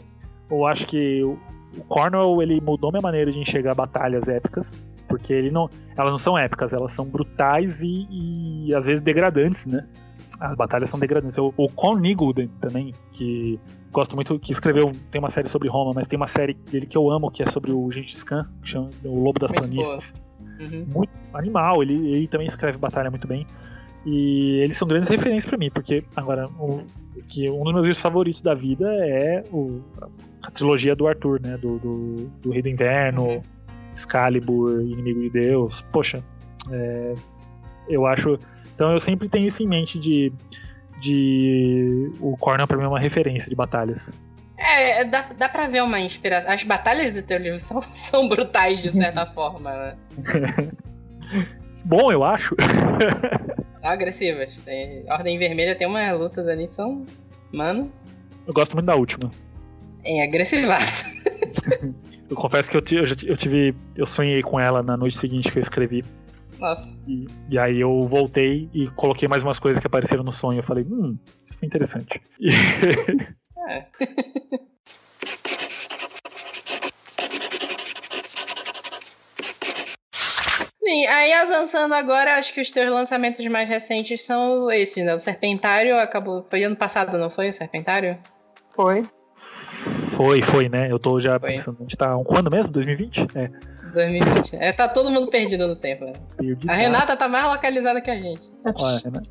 eu acho que o Cornwell ele mudou minha maneira de enxergar batalhas épicas. Porque ele não, elas não são épicas, elas são brutais e, e às vezes degradantes, né? As batalhas são degradantes. O, o Con também, que gosto muito, que escreveu, tem uma série sobre Roma, mas tem uma série dele que eu amo, que é sobre o Gengis Khan, que chama O Lobo das muito Planícies. Uhum. Muito animal, ele, ele também escreve batalha muito bem. E eles são grandes referências para mim, porque agora o, que um dos meus livros favoritos da vida é o, a trilogia do Arthur, né? Do, do, do Rei do Inverno, uhum. Excalibur, Inimigo de Deus. Poxa, é, eu acho. Então eu sempre tenho isso em mente de. de o Cornell para mim é uma referência de batalhas. É, dá, dá pra ver uma inspiração. As batalhas do teu livro são, são brutais, de certa forma, né? Bom, eu acho. São agressivas. Tem, Ordem Vermelha tem umas lutas ali que são. Mano. Eu gosto muito da última. É, agressivaça. eu confesso que eu, eu, eu, tive. Eu sonhei com ela na noite seguinte que eu escrevi. Nossa. E, e, aí eu voltei e coloquei mais umas coisas que apareceram no sonho. Eu falei, hum, isso foi interessante. E... É. Sim, aí avançando agora, acho que os teus lançamentos mais recentes são esses, né? O Serpentário acabou. Foi ano passado, não foi? O Serpentário? Foi. Foi, foi, né? Eu tô já foi. pensando. A gente tá. Quando mesmo? 2020? É. 2020. É, tá todo mundo perdido no tempo. Né? A Renata tá mais localizada que a gente. Olha, Renata.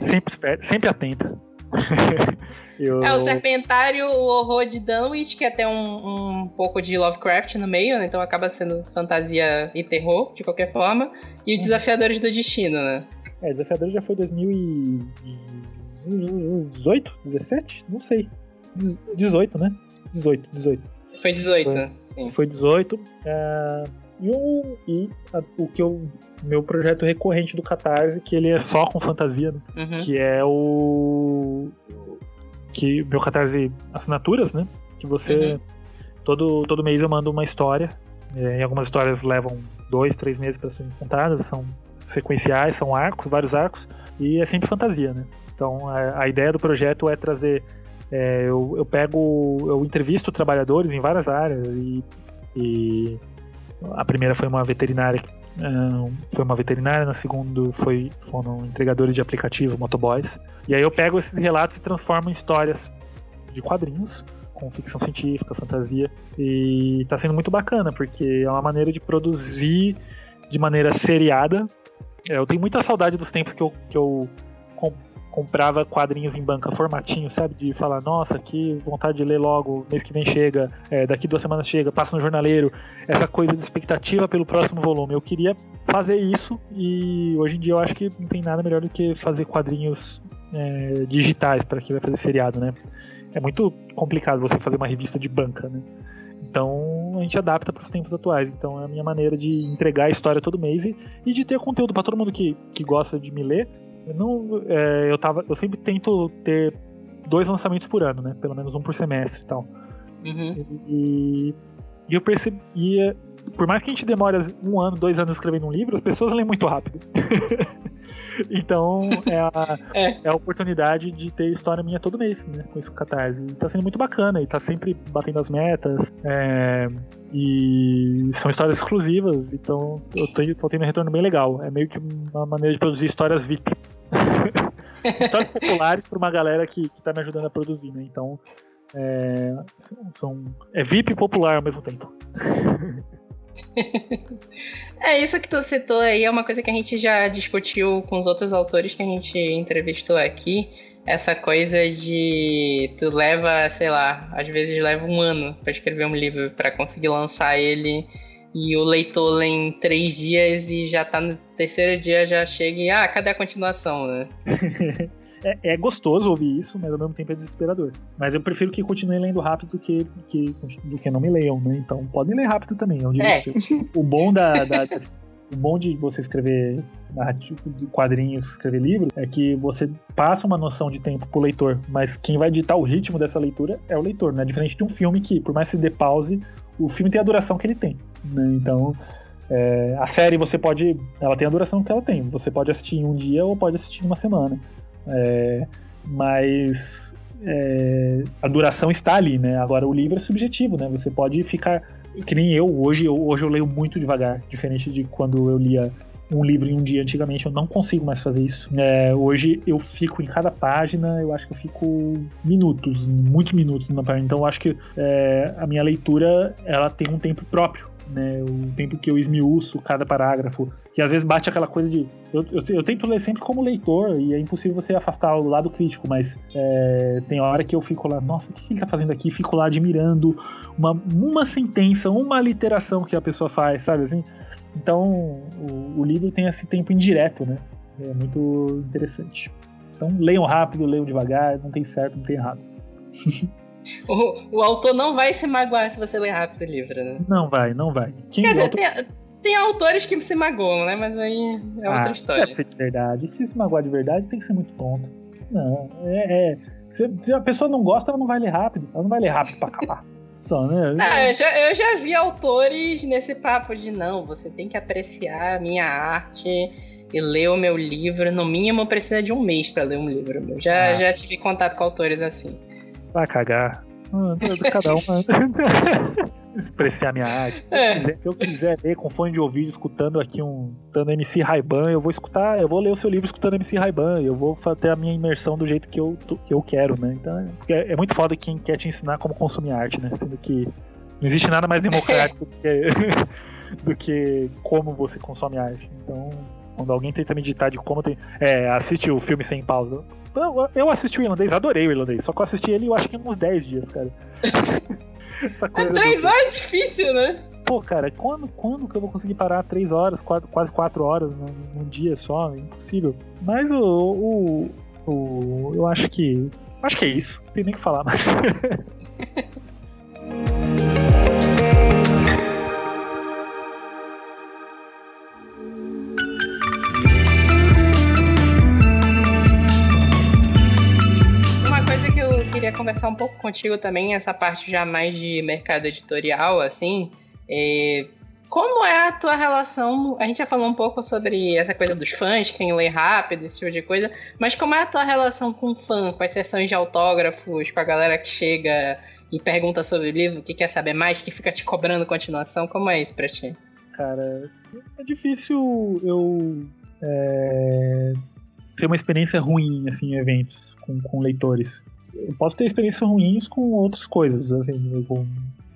Sempre, sempre atenta. eu... É o Serpentário, o horror de Dunwich, que é até um, um pouco de Lovecraft no meio, né? Então acaba sendo fantasia e terror, de qualquer forma. E o uhum. Desafiadores do Destino, né? É, Desafiadores já foi 2018? 17? Não sei. 18, né? 18, 18. Foi 18, foi, sim. Foi 18. É... E, o, e a, o que eu. Meu projeto recorrente do Catarse, que ele é só com fantasia, né? Uhum. Que é o. Que meu Catarse Assinaturas, né? Que você. Uhum. Todo, todo mês eu mando uma história. É, e algumas histórias levam dois, três meses para serem contadas, são sequenciais, são arcos, vários arcos, e é sempre fantasia, né? Então a, a ideia do projeto é trazer. É, eu, eu pego. Eu entrevisto trabalhadores em várias áreas e, e a primeira foi uma veterinária, foi uma veterinária, na segunda foi, foram entregadores de aplicativo, motoboys. E aí eu pego esses relatos e transformo em histórias de quadrinhos, com ficção científica, fantasia. E tá sendo muito bacana, porque é uma maneira de produzir de maneira seriada. É, eu tenho muita saudade dos tempos que eu, que eu comprava quadrinhos em banca formatinho, sabe? De falar, nossa, que vontade de ler logo, mês que vem chega, é, daqui duas semanas chega, passa no jornaleiro. Essa coisa de expectativa pelo próximo volume. Eu queria fazer isso e hoje em dia eu acho que não tem nada melhor do que fazer quadrinhos é, digitais para quem vai fazer seriado, né? É muito complicado você fazer uma revista de banca, né? Então a gente adapta para os tempos atuais. Então é a minha maneira de entregar a história todo mês e, e de ter conteúdo para todo mundo que, que gosta de me ler não, é, eu tava, eu sempre tento ter dois lançamentos por ano, né? Pelo menos um por semestre e tal. Uhum. E, e, eu percebia, por mais que a gente demore um ano, dois anos escrevendo um livro, as pessoas leem muito rápido. então é a, é. é. a oportunidade de ter história minha todo mês, né? Com esse catarse. E tá sendo muito bacana, e tá sempre batendo as metas. É, e são histórias exclusivas, então eu tô, tô tendo um retorno bem legal. É meio que uma maneira de produzir histórias VIP. Histórias populares para uma galera que, que tá me ajudando a produzir, né? Então, é, são, é VIP popular ao mesmo tempo. é isso que tu citou aí, é uma coisa que a gente já discutiu com os outros autores que a gente entrevistou aqui. Essa coisa de tu leva, sei lá, às vezes leva um ano para escrever um livro para conseguir lançar ele e o leitor lê em três dias e já tá no terceiro dia já chega e, ah, cadê a continuação, né? é, é, gostoso ouvir isso, mas ao mesmo tempo é desesperador. Mas eu prefiro que continuem lendo rápido do que, que, do que não me leiam, né? Então podem ler rápido também. Eu é. O bom da, da, o bom de você escrever narrativo de quadrinhos, escrever livro, é que você passa uma noção de tempo pro leitor, mas quem vai ditar o ritmo dessa leitura é o leitor, né? Diferente de um filme que, por mais que se dê pause, o filme tem a duração que ele tem. Né? Então, é, a série você pode. Ela tem a duração que ela tem. Você pode assistir em um dia ou pode assistir em uma semana. É, mas é, a duração está ali, né? Agora o livro é subjetivo, né? Você pode ficar. Que nem eu, hoje, eu, hoje eu leio muito devagar, diferente de quando eu lia um livro em um dia antigamente, eu não consigo mais fazer isso. É, hoje eu fico em cada página, eu acho que eu fico minutos, muitos minutos numa página. Então eu acho que é, a minha leitura ela tem um tempo próprio né? O tempo que eu esmiuço cada parágrafo, que às vezes bate aquela coisa de. Eu, eu, eu tento ler sempre como leitor, e é impossível você afastar o lado crítico, mas é, tem hora que eu fico lá, nossa, o que ele tá fazendo aqui? Fico lá admirando uma, uma sentença, uma literação que a pessoa faz, sabe assim? Então, o, o livro tem esse tempo indireto, né? É muito interessante. Então, leiam rápido, leiam devagar, não tem certo, não tem errado. O, o autor não vai se magoar se você ler rápido o livro, né? Não vai, não vai. Quem Quer dizer, autor... tem, tem, autores que se magoam, né? Mas aí é outra ah, história. Deve ser de verdade. Se se magoar de verdade, tem que ser muito tonto. Não, é. é... Se, se, a pessoa não gosta, ela não vai ler rápido. Ela não vai ler rápido pra acabar. Só, né? Não, eu já, eu já vi autores nesse papo de não, você tem que apreciar a minha arte e ler o meu livro. No mínimo, precisa de um mês para ler um livro. Eu já, ah. já tive contato com autores assim. Vai cagar. Ah, cada um. Expressar minha arte. É. Se eu quiser ler com fone de ouvido, escutando aqui um. Escutando MC Raiban, eu vou escutar, eu vou ler o seu livro escutando MC Raiban. Eu vou ter a minha imersão do jeito que eu, que eu quero, né? Então é, é muito foda quem quer te ensinar como consumir arte, né? Sendo que não existe nada mais democrático do que, do que como você consome arte. Então, Quando alguém tenta me ditar de como tem. É, assiste o filme sem pausa. Eu, eu assisti o irlandês, adorei o irlandês. Só que eu assisti ele, eu acho que em uns 10 dias, cara. Essa coisa é, três horas é difícil, né? Pô, cara, quando, quando que eu vou conseguir parar três horas, quatro, quase quatro horas num, num, dia só? É impossível. Mas o, o, o, Eu acho que. Acho que é isso. Não tem nem o que falar mais. queria conversar um pouco contigo também, essa parte já mais de mercado editorial, assim. É, como é a tua relação? A gente já falou um pouco sobre essa coisa dos fãs, quem lê rápido, esse tipo de coisa, mas como é a tua relação com fã, com as sessões de autógrafos, com a galera que chega e pergunta sobre o livro, que quer saber mais, que fica te cobrando continuação? Como é isso pra ti? Cara, é difícil eu é, ter uma experiência ruim assim, em eventos com, com leitores eu posso ter experiências ruins com outras coisas, assim, com,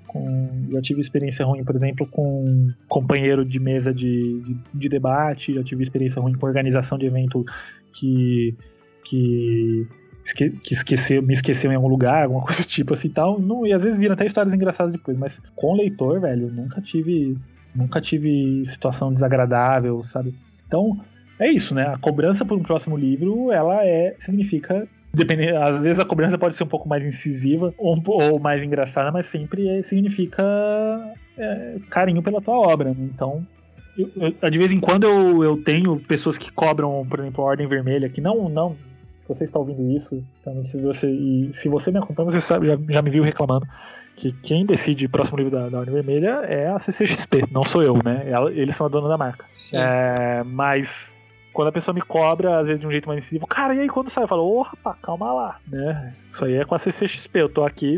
com, já tive experiência ruim, por exemplo, com companheiro de mesa de, de, de, debate, já tive experiência ruim com organização de evento que, que, que esqueceu, me esqueceu em algum lugar, alguma coisa do tipo assim tal. Não, e às vezes viram até histórias engraçadas depois, mas com leitor, velho, nunca tive, nunca tive situação desagradável, sabe? Então, é isso, né? A cobrança por um próximo livro, ela é significa Dependendo, às vezes a cobrança pode ser um pouco mais incisiva ou, ou mais engraçada, mas sempre é, significa é, carinho pela tua obra. Né? Então, eu, eu, de vez em quando eu, eu tenho pessoas que cobram, por exemplo, a Ordem Vermelha, que não, não. Se você está ouvindo isso, se você, e se você me acompanha, você sabe, já, já me viu reclamando que quem decide o próximo livro da, da Ordem Vermelha é a CCXP, não sou eu, né? Eles são a dona da marca. É, mas quando a pessoa me cobra, às vezes de um jeito mais incisivo, cara, e aí quando sai? Eu falo, ô oh, rapaz, calma lá, né? Isso aí é com a CCXP. Eu tô aqui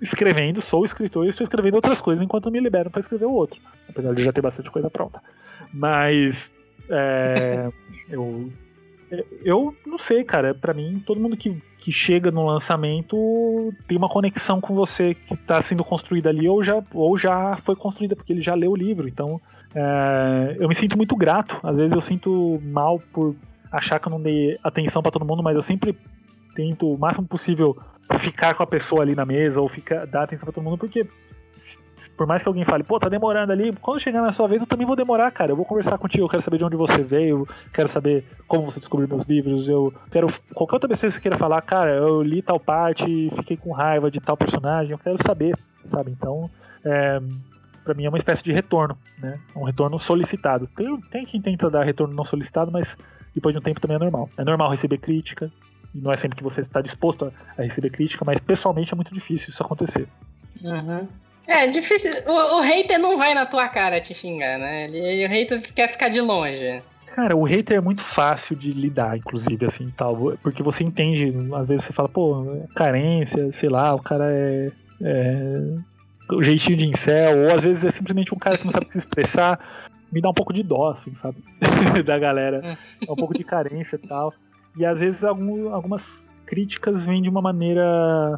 escrevendo, sou escritor e estou escrevendo outras coisas enquanto me liberam para escrever o outro. Apesar de já ter bastante coisa pronta. Mas. É, eu. Eu não sei, cara. Para mim, todo mundo que, que chega no lançamento tem uma conexão com você que tá sendo construída ali ou já, ou já foi construída, porque ele já leu o livro. Então, é, eu me sinto muito grato. Às vezes eu sinto mal por achar que eu não dei atenção para todo mundo, mas eu sempre tento o máximo possível ficar com a pessoa ali na mesa ou ficar, dar atenção para todo mundo, porque por mais que alguém fale, pô, tá demorando ali, quando chegar na sua vez eu também vou demorar, cara. Eu vou conversar contigo, eu quero saber de onde você veio, quero saber como você descobriu meus livros, eu quero. Qualquer outra pessoa que você queira falar, cara, eu li tal parte, fiquei com raiva de tal personagem, eu quero saber, sabe? Então, é, para mim é uma espécie de retorno, né? Um retorno solicitado. Tem, tem quem tenta dar retorno não solicitado, mas depois de um tempo também é normal. É normal receber crítica, e não é sempre que você está disposto a, a receber crítica, mas pessoalmente é muito difícil isso acontecer. Uhum. É difícil. O, o, hater não vai na tua cara te xingar, né? Ele, o hater quer ficar de longe. Cara, o hater é muito fácil de lidar, inclusive, assim, tal. Porque você entende, às vezes você fala, pô, é carência, sei lá, o cara é, é o jeitinho de incel, ou às vezes é simplesmente um cara que não sabe se expressar, me dá um pouco de dó, assim, sabe? da galera. É. é um pouco de carência e tal. E às vezes algum, algumas críticas vêm de uma maneira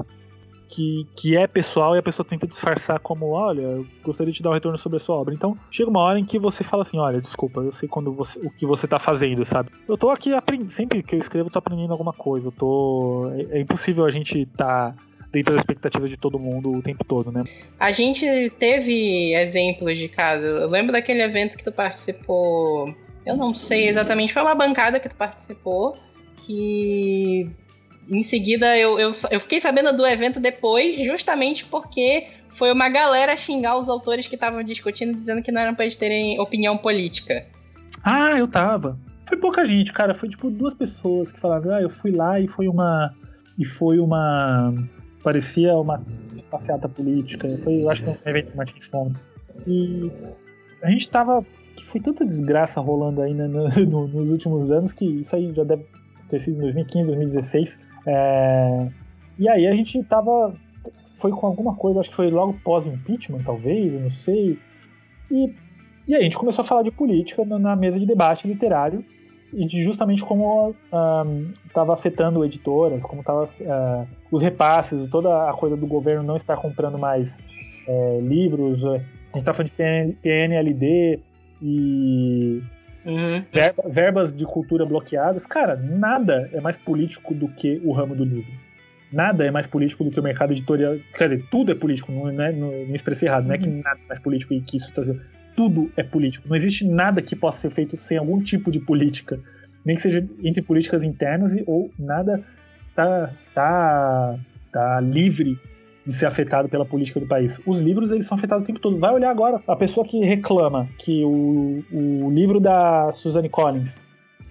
que, que é pessoal e a pessoa tenta disfarçar como, olha, gostaria de te dar um retorno sobre a sua obra. Então, chega uma hora em que você fala assim, olha, desculpa, eu sei quando você, o que você tá fazendo, sabe? Eu tô aqui aprendendo, sempre que eu escrevo, eu tô aprendendo alguma coisa. Eu tô. É, é impossível a gente tá dentro das expectativas de todo mundo o tempo todo, né? A gente teve exemplos de caso. Eu lembro daquele evento que tu participou. Eu não sei exatamente, foi uma bancada que tu participou que em seguida eu, eu, eu fiquei sabendo do evento depois, justamente porque foi uma galera xingar os autores que estavam discutindo, dizendo que não eram para eles terem opinião política. Ah, eu tava. Foi pouca gente, cara. Foi tipo duas pessoas que falaram, ah, eu fui lá e foi uma. E foi uma parecia uma passeata política. Foi, eu acho que um evento de Martins Fontes. E a gente tava. Foi tanta desgraça rolando aí no, no, nos últimos anos que isso aí já deve ter sido em 2015, 2016. É, e aí a gente tava. Foi com alguma coisa, acho que foi logo pós-impeachment, talvez, não sei. E, e aí a gente começou a falar de política na mesa de debate literário e de justamente como estava afetando editoras, como estava uh, os repasses, toda a coisa do governo não estar comprando mais uh, livros. A gente está falando de PN, PNLD e, Uhum. verba- verbas de cultura bloqueadas. Cara, nada é mais político do que o ramo do livro. Nada é mais político do que o mercado editorial. Quer dizer, tudo é político, não, é, não, me expressei errado, não é que nada é mais político e que isso tá dizendo. Tudo é político. Não existe nada que possa ser feito sem algum tipo de política. Nem que seja entre políticas internas e, ou nada tá, tá, tá livre de ser afetado pela política do país. Os livros, eles são afetados o tempo todo. Vai olhar agora, a pessoa que reclama que o, o livro da Suzanne Collins,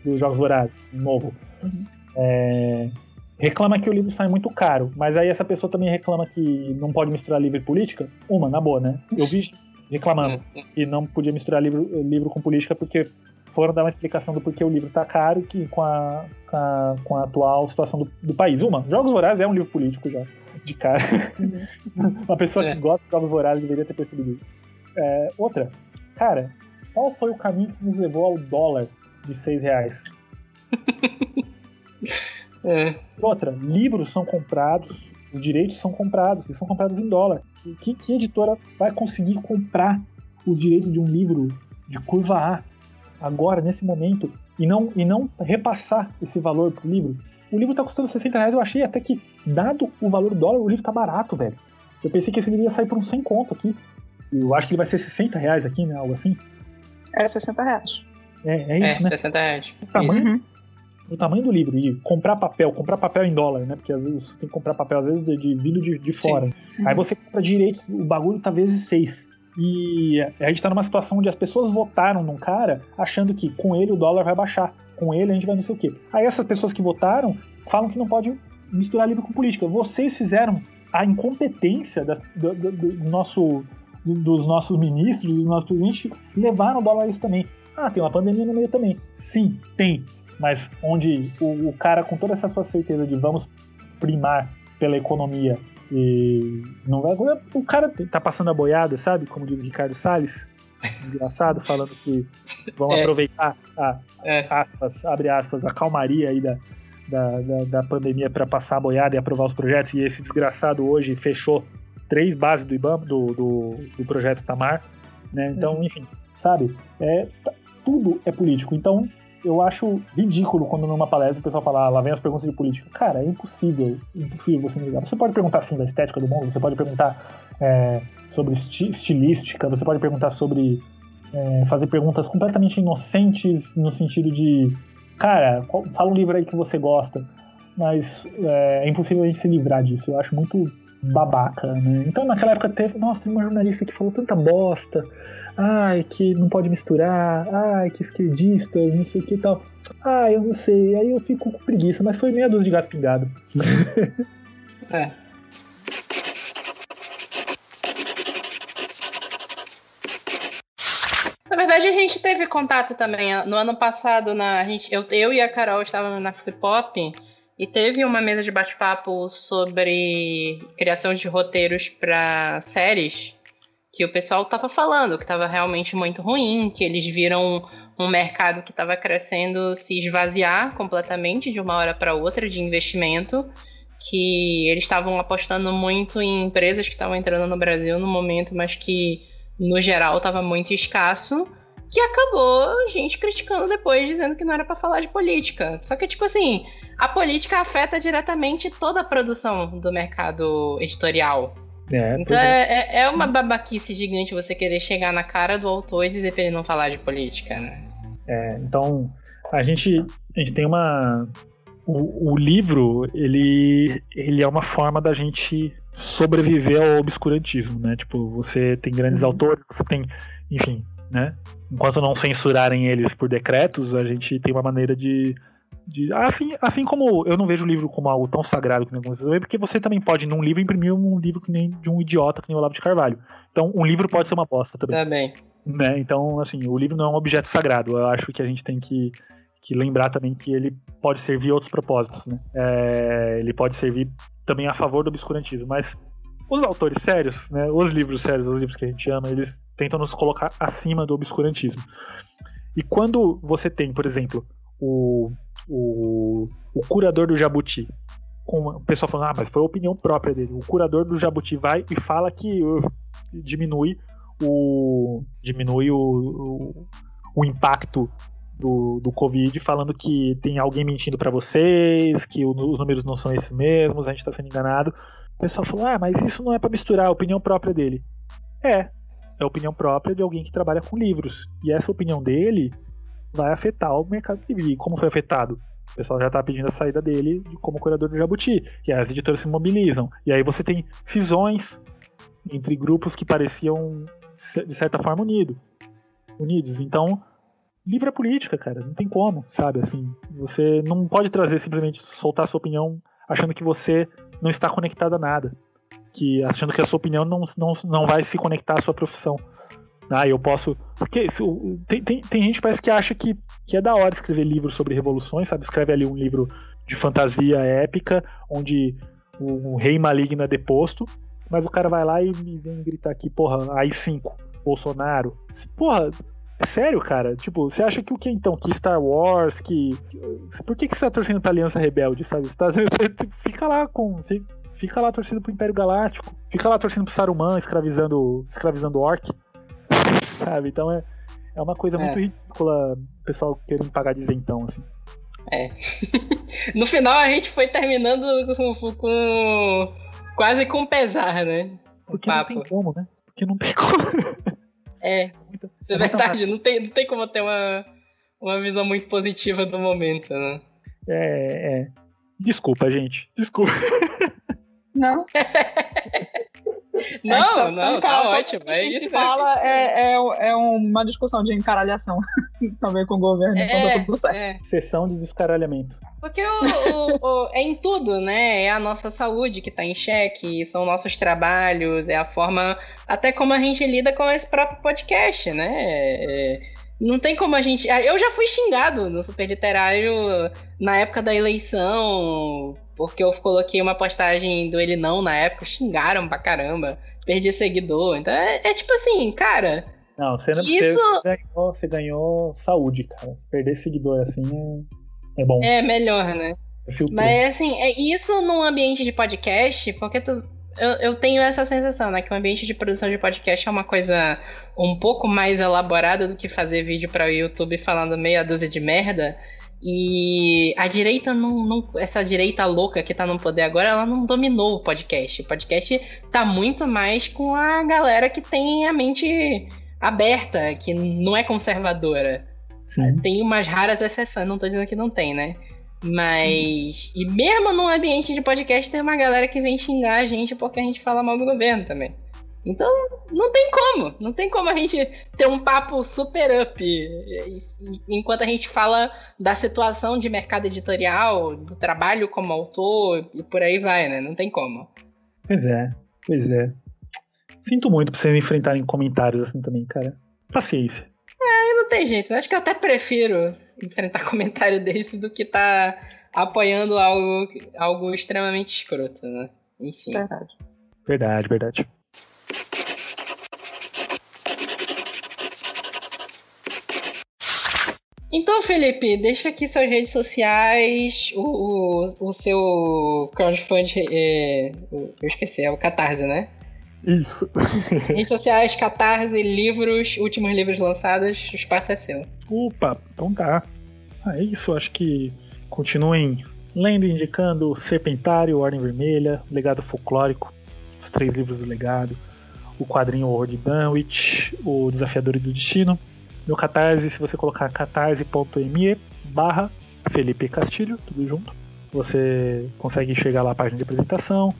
dos Jogos Vorazes, novo, Uhum. é, reclama que o livro sai muito caro, mas aí essa pessoa também reclama que não pode misturar livro e política. Uma, na boa, né? Eu vi reclamando que não podia misturar livro, livro com política porque foram dar uma explicação do porquê o livro tá caro que com a, com a, com a atual situação do, do país. Uma, Jogos Vorazes é um livro político já, de cara. Uma pessoa É. que gosta de Jogos Vorazes deveria ter percebido isso. É, outra, cara, qual foi o caminho que nos levou ao dólar de 6 reais? É. Outra, livros são comprados, os direitos são comprados, e são comprados em dólar. E que, que editora vai conseguir comprar o direito de um livro de curva A agora, nesse momento, e não, e não repassar esse valor pro livro? O livro tá custando 60 reais, eu achei até que, dado o valor do dólar, o livro tá barato, velho. Eu pensei que esse livro ia sair por uns 100 conto aqui. Eu acho que ele vai ser 60 reais aqui, né? Algo assim. É 60 reais. É, é É, isso, né? 60 reais. O tamanho Uhum. O tamanho do livro e comprar papel, comprar papel em dólar, né? Porque às vezes você tem que comprar papel, às vezes, de, de- vindo de, de fora. Aí você compra direitos, o bagulho tá vezes seis. E a gente tá numa situação onde as pessoas votaram num cara achando que com ele o dólar vai baixar. Com ele a gente vai não sei o quê. Aí essas pessoas que votaram falam que não pode misturar livro com política. Vocês fizeram a incompetência das- do, do- do nosso, do- dos nossos ministros, dos nossos presidentes, levaram o dólar a isso também. Ah, tem uma pandemia no meio também. Sim, tem mas onde o, o cara com toda essa sua certeza de vamos primar pela economia e não vai o cara tá passando a boiada, sabe? Como diz o Ricardo Salles, desgraçado, falando que vão É. aproveitar a É. aspas, abre aspas, a calmaria aí da, da, da, da pandemia para passar a boiada e aprovar os projetos, e esse desgraçado hoje fechou três bases do IBAMA, do, do, do projeto Tamar, né? Então, enfim, sabe? É, tudo é político. Então, eu acho ridículo quando numa palestra o pessoal fala, ah, lá vem as perguntas de política. Cara, é impossível, impossível você me ligar. Você pode perguntar, assim, da estética do mundo, você pode perguntar é, sobre esti- estilística, você pode perguntar sobre é, fazer perguntas completamente inocentes no sentido de, cara, qual- fala um livro aí que você gosta, mas é, é impossível a gente se livrar disso. Eu acho muito babaca, né? Então naquela época teve, nossa, tem uma jornalista que falou tanta bosta, ai, que não pode misturar, ai, que esquerdista, não sei o que e tal. Ah, eu não sei, aí eu fico com preguiça, mas foi meia dúzia de gato pingado. É. Na verdade, a gente teve contato também. No ano passado, na, gente, eu, eu e a Carol estávamos na Flip Pop e teve uma mesa de bate-papo sobre criação de roteiros para séries que o pessoal estava falando que estava realmente muito ruim, que eles viram um mercado que estava crescendo se esvaziar completamente de uma hora para outra de investimento que eles estavam apostando muito em empresas que estavam entrando no Brasil no momento, mas que no geral estava muito escasso, que acabou a gente criticando depois, dizendo que não era para falar de política. Só que, tipo assim, a política afeta diretamente toda a produção do mercado editorial. É, Então pois é. é, é uma babaquice gigante você querer chegar na cara do autor e dizer pra ele não falar de política, né? É, então, a gente, a gente tem uma. O, o livro, ele, ele é uma forma da gente sobreviver ao obscurantismo, né? Tipo, você tem grandes Uhum. autores, você tem. Enfim, né? Enquanto não censurarem eles por decretos, a gente tem uma maneira de. De assim, assim como eu não vejo o livro como algo tão sagrado que nem algumas pessoas porque você também pode, num livro, imprimir um livro que nem de um idiota que nem o Olavo de Carvalho. Então, um livro pode ser uma bosta também bem. né? Então, assim, o livro não é um objeto sagrado. Eu acho que a gente tem que, que lembrar também que ele pode servir a outros propósitos, né? É, ele pode servir também a favor do obscurantismo, mas os autores sérios, né? Os livros sérios, os livros que a gente ama, eles tentam nos colocar acima do obscurantismo. E quando você tem, por exemplo, o, o, o curador do Jabuti, com o pessoal falando, ah, mas foi a opinião própria dele. O curador do Jabuti vai e fala que uh, diminui o diminui o, o, o impacto do, do Covid falando que tem alguém mentindo para vocês, que o, os números não são esses mesmos, a gente tá sendo enganado. O pessoal falou: ah, mas isso não é para misturar a opinião própria dele. É, é a opinião própria de alguém que trabalha com livros. E essa opinião dele vai afetar o mercado livre. E como foi afetado? O pessoal já tá pedindo a saída dele como curador do Jabuti. E as editoras se mobilizam. E aí você tem cisões entre grupos que pareciam, de certa forma, unido, unidos. Então, livre é política, cara. Não tem como, sabe? Assim, você não pode trazer simplesmente soltar sua opinião achando que você não está conectado a nada. Que achando que a sua opinião não, não, não vai se conectar à sua profissão. Ah, eu posso. Porque tem, tem, tem gente que parece que acha que, que é da hora escrever livros sobre revoluções, sabe? Escreve ali um livro de fantasia épica, onde o, rei maligno é deposto, mas o cara vai lá e vem gritar aqui, porra, AI-5, Bolsonaro. Porra, é sério, cara? Tipo, você acha que o que então? Que Star Wars, que. Por que, que você tá torcendo pra Aliança Rebelde, sabe? Você, tá... você fica lá com. Fica lá torcendo pro Império Galáctico. Fica lá torcendo pro Saruman, escravizando, escravizando Orc sabe? Então é, é uma coisa é. muito ridícula o pessoal querendo pagar de isentão, assim. É. no final a gente foi terminando com, com quase com pesar, né? Porque não tem como, né? Porque não tem como. É, é, é verdade, não tem, não tem como ter uma, uma visão muito positiva do momento, né? É, é. Desculpa, gente. Desculpa. Não. Não, tá, não, tá, tá ótimo. É isso. que fala é, é, é uma discussão de encaralhação também com o governo. Tá é, então tudo certo. É. Sessão de descaralhamento. Porque o, o, o, é em tudo, né? É a nossa saúde que está em xeque, são nossos trabalhos, é a forma. Até como a gente lida com esse próprio podcast, né? É, não tem como a gente. Eu já fui xingado no Super Literário na época da eleição porque eu coloquei uma postagem do ele não na época, xingaram pra caramba, perdi seguidor. Então é, é tipo assim, cara. Não, você, não, isso... você, ganhou, você ganhou saúde, cara. Perder seguidor assim é, é bom. É melhor, né? Mas assim, é isso num ambiente de podcast, porque tu, eu, eu, tenho essa sensação, né? Que o ambiente de produção de podcast é uma coisa um pouco mais elaborada do que fazer vídeo para o YouTube falando meia dúzia de merda. E a direita não, não, Essa direita louca que tá no poder agora, ela não dominou o podcast. O podcast tá muito mais com a galera que tem a mente aberta, que não é conservadora. Sim. Tem umas raras exceções, não tô dizendo que não tem, né? Mas. Hum. E mesmo num ambiente de podcast, tem uma galera que vem xingar a gente porque a gente fala mal do governo também. Então, não tem como. Não tem como a gente ter um papo super up enquanto a gente fala da situação de mercado editorial, do trabalho como autor e por aí vai, né? Não tem como. Pois é, pois é. Sinto muito pra vocês enfrentarem comentários assim também, cara. Paciência. É, não tem jeito. Acho que eu até prefiro enfrentar comentário desse do que tá apoiando algo, algo extremamente escroto, né? Enfim. Verdade. Verdade, verdade. Então, Felipe, deixa aqui suas redes sociais, o, o, o seu crowdfunding. É, eu esqueci, é o Catarse, né? Isso. redes sociais, Catarse, livros, últimos livros lançados, o espaço é seu. Opa, então tá. Ah, é isso, acho que continuem lendo e indicando Serpentário, Ordem Vermelha, Legado Folclórico, os três livros do legado, o quadrinho Horror de Dunwich, o Desafiador do Destino meu Catarse, se você colocar catarse.me barra Felipe Castilho, tudo junto, você consegue chegar lá à página de apresentação,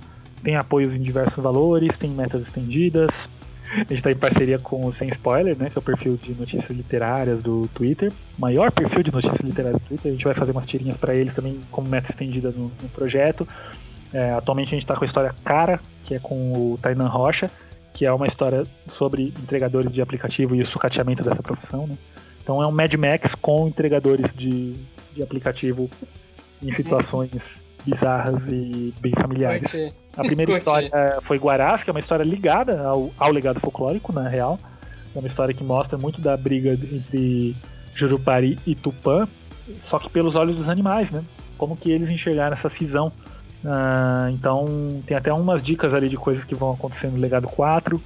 tem apoios em diversos valores, tem metas estendidas. A gente está em parceria com o Sem Spoiler, né? Que é o perfil de notícias literárias do Twitter. Maior perfil de notícias literárias do Twitter. A gente vai fazer umas tirinhas para eles também como meta estendida no, no projeto. É, atualmente a gente está com a história Cara, que é com o Tainan Rocha que é uma história sobre entregadores de aplicativo e o sucateamento dessa profissão, né? Então é um Mad Max com entregadores de, de aplicativo em situações bizarras e bem familiares. A primeira história foi Guarás, que é uma história ligada ao, ao legado folclórico, na real. É uma história que mostra muito da briga entre Jurupari e Tupã, só que pelos olhos dos animais, né? Como que eles enxergaram essa cisão Uh, então tem até umas dicas ali de coisas que vão acontecer no Legado 4.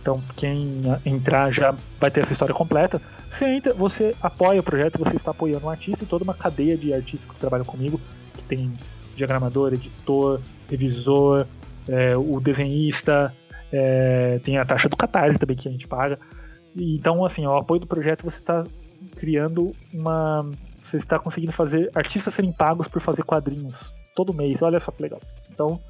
Então, quem entrar já vai ter essa história completa. Você entra, você apoia o projeto, você está apoiando um artista e toda uma cadeia de artistas que trabalham comigo, que tem diagramador, editor, revisor, é, o desenhista, é, tem a taxa do Catarse também que a gente paga. Então, assim, o apoio do projeto você está criando uma. Você está conseguindo fazer artistas serem pagos por fazer quadrinhos todo mês. Olha só que legal. Então,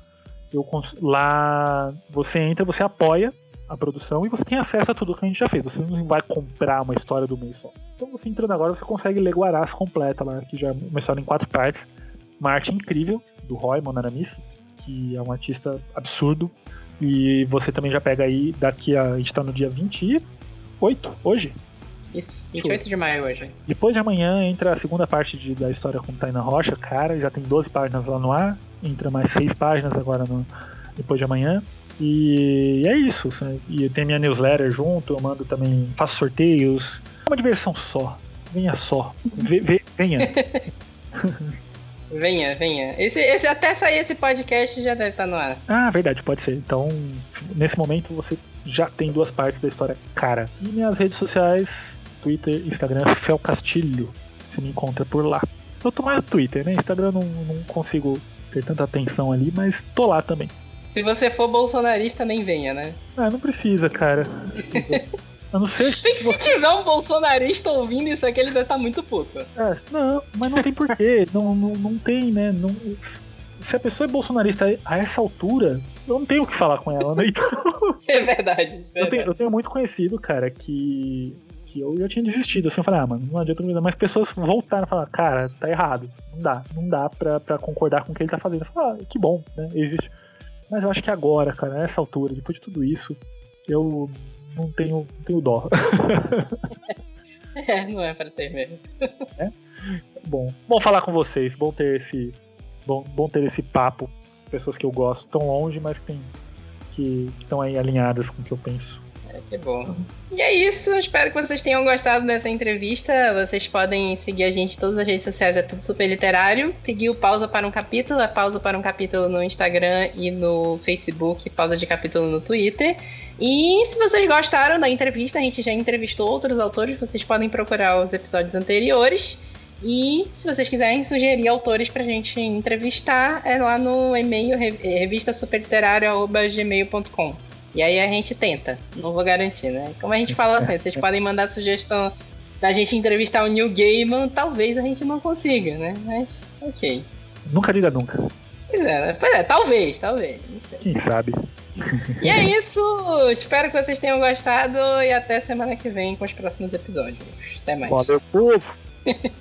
eu, lá você entra, você apoia a produção e você tem acesso a tudo que a gente já fez. Você não vai comprar uma história do mês só. Então você entrando agora, você consegue ler Guarás completa lá, que já é uma história em quatro partes. Uma arte incrível, do Roy Monaramis, que é um artista absurdo. E você também já pega aí, daqui a. A gente tá no dia 28, hoje. Isso, 28 de maio hoje. Depois de amanhã entra a segunda parte de, da história com Taina Rocha, cara, já tem 12 páginas lá no ar, entra mais 6 páginas agora no, depois de amanhã. E é isso. E tem minha newsletter junto, eu mando também, faço sorteios. É uma diversão só. Venha só. venha. venha, venha. Esse, esse, até sair esse podcast já deve estar no ar. Ah, verdade, pode ser. Então, nesse momento você já tem duas partes da história cara. E minhas redes sociais, Twitter, Instagram, Fel Castilho. Você me encontra por lá. Eu tô mais no Twitter, né? Instagram não, não consigo ter tanta atenção ali, mas tô lá também. Se você for bolsonarista, nem venha, né? Ah, não precisa, cara. Não precisa. A não ser se, se tiver um bolsonarista ouvindo isso aqui, ele vai estar muito puto. É, não, mas não tem porquê. não, não, não tem, né? Não, se a pessoa é bolsonarista a essa altura, eu não tenho o que falar com ela, né? Então... É verdade. verdade. Eu, tenho, eu, tenho, muito conhecido, cara, que. Que eu já tinha desistido, assim, eu falei, ah, mano, não adianta me Mas pessoas voltaram a falar, cara, tá errado. Não dá, não dá pra, pra concordar com o que ele tá fazendo. Eu falei, ah, que bom, né? Existe. Mas eu acho que agora, cara, nessa altura, depois de tudo isso, eu não tenho, não tenho dó. é, não é para ter mesmo. É? Bom, bom falar com vocês, bom ter esse, bom, bom ter esse papo. Pessoas que eu gosto, tão longe, mas que, tem, que estão aí alinhadas com o que eu penso. É, que bom. E é isso, espero que vocês tenham gostado dessa entrevista. Vocês podem seguir a gente em todas as redes sociais, é tudo super literário. Seguir o Pausa para um Capítulo, é Pausa para um Capítulo no Instagram e no Facebook, Pausa de Capítulo no Twitter. E se vocês gostaram da entrevista, a gente já entrevistou outros autores, vocês podem procurar os episódios anteriores. E se vocês quiserem sugerir autores pra gente entrevistar, é lá no e-mail revistasuperliterário.gmail.com. E aí a gente tenta. Não vou garantir, né? Como a gente fala assim, vocês podem mandar sugestão da gente entrevistar o New Gaiman, talvez a gente não consiga, né? Mas, ok. Nunca diga nunca. Pois é, né? pois é talvez, talvez. Quem sabe? E é isso! Espero que vocês tenham gostado e até semana que vem com os próximos episódios. Até mais. Valeu, povo!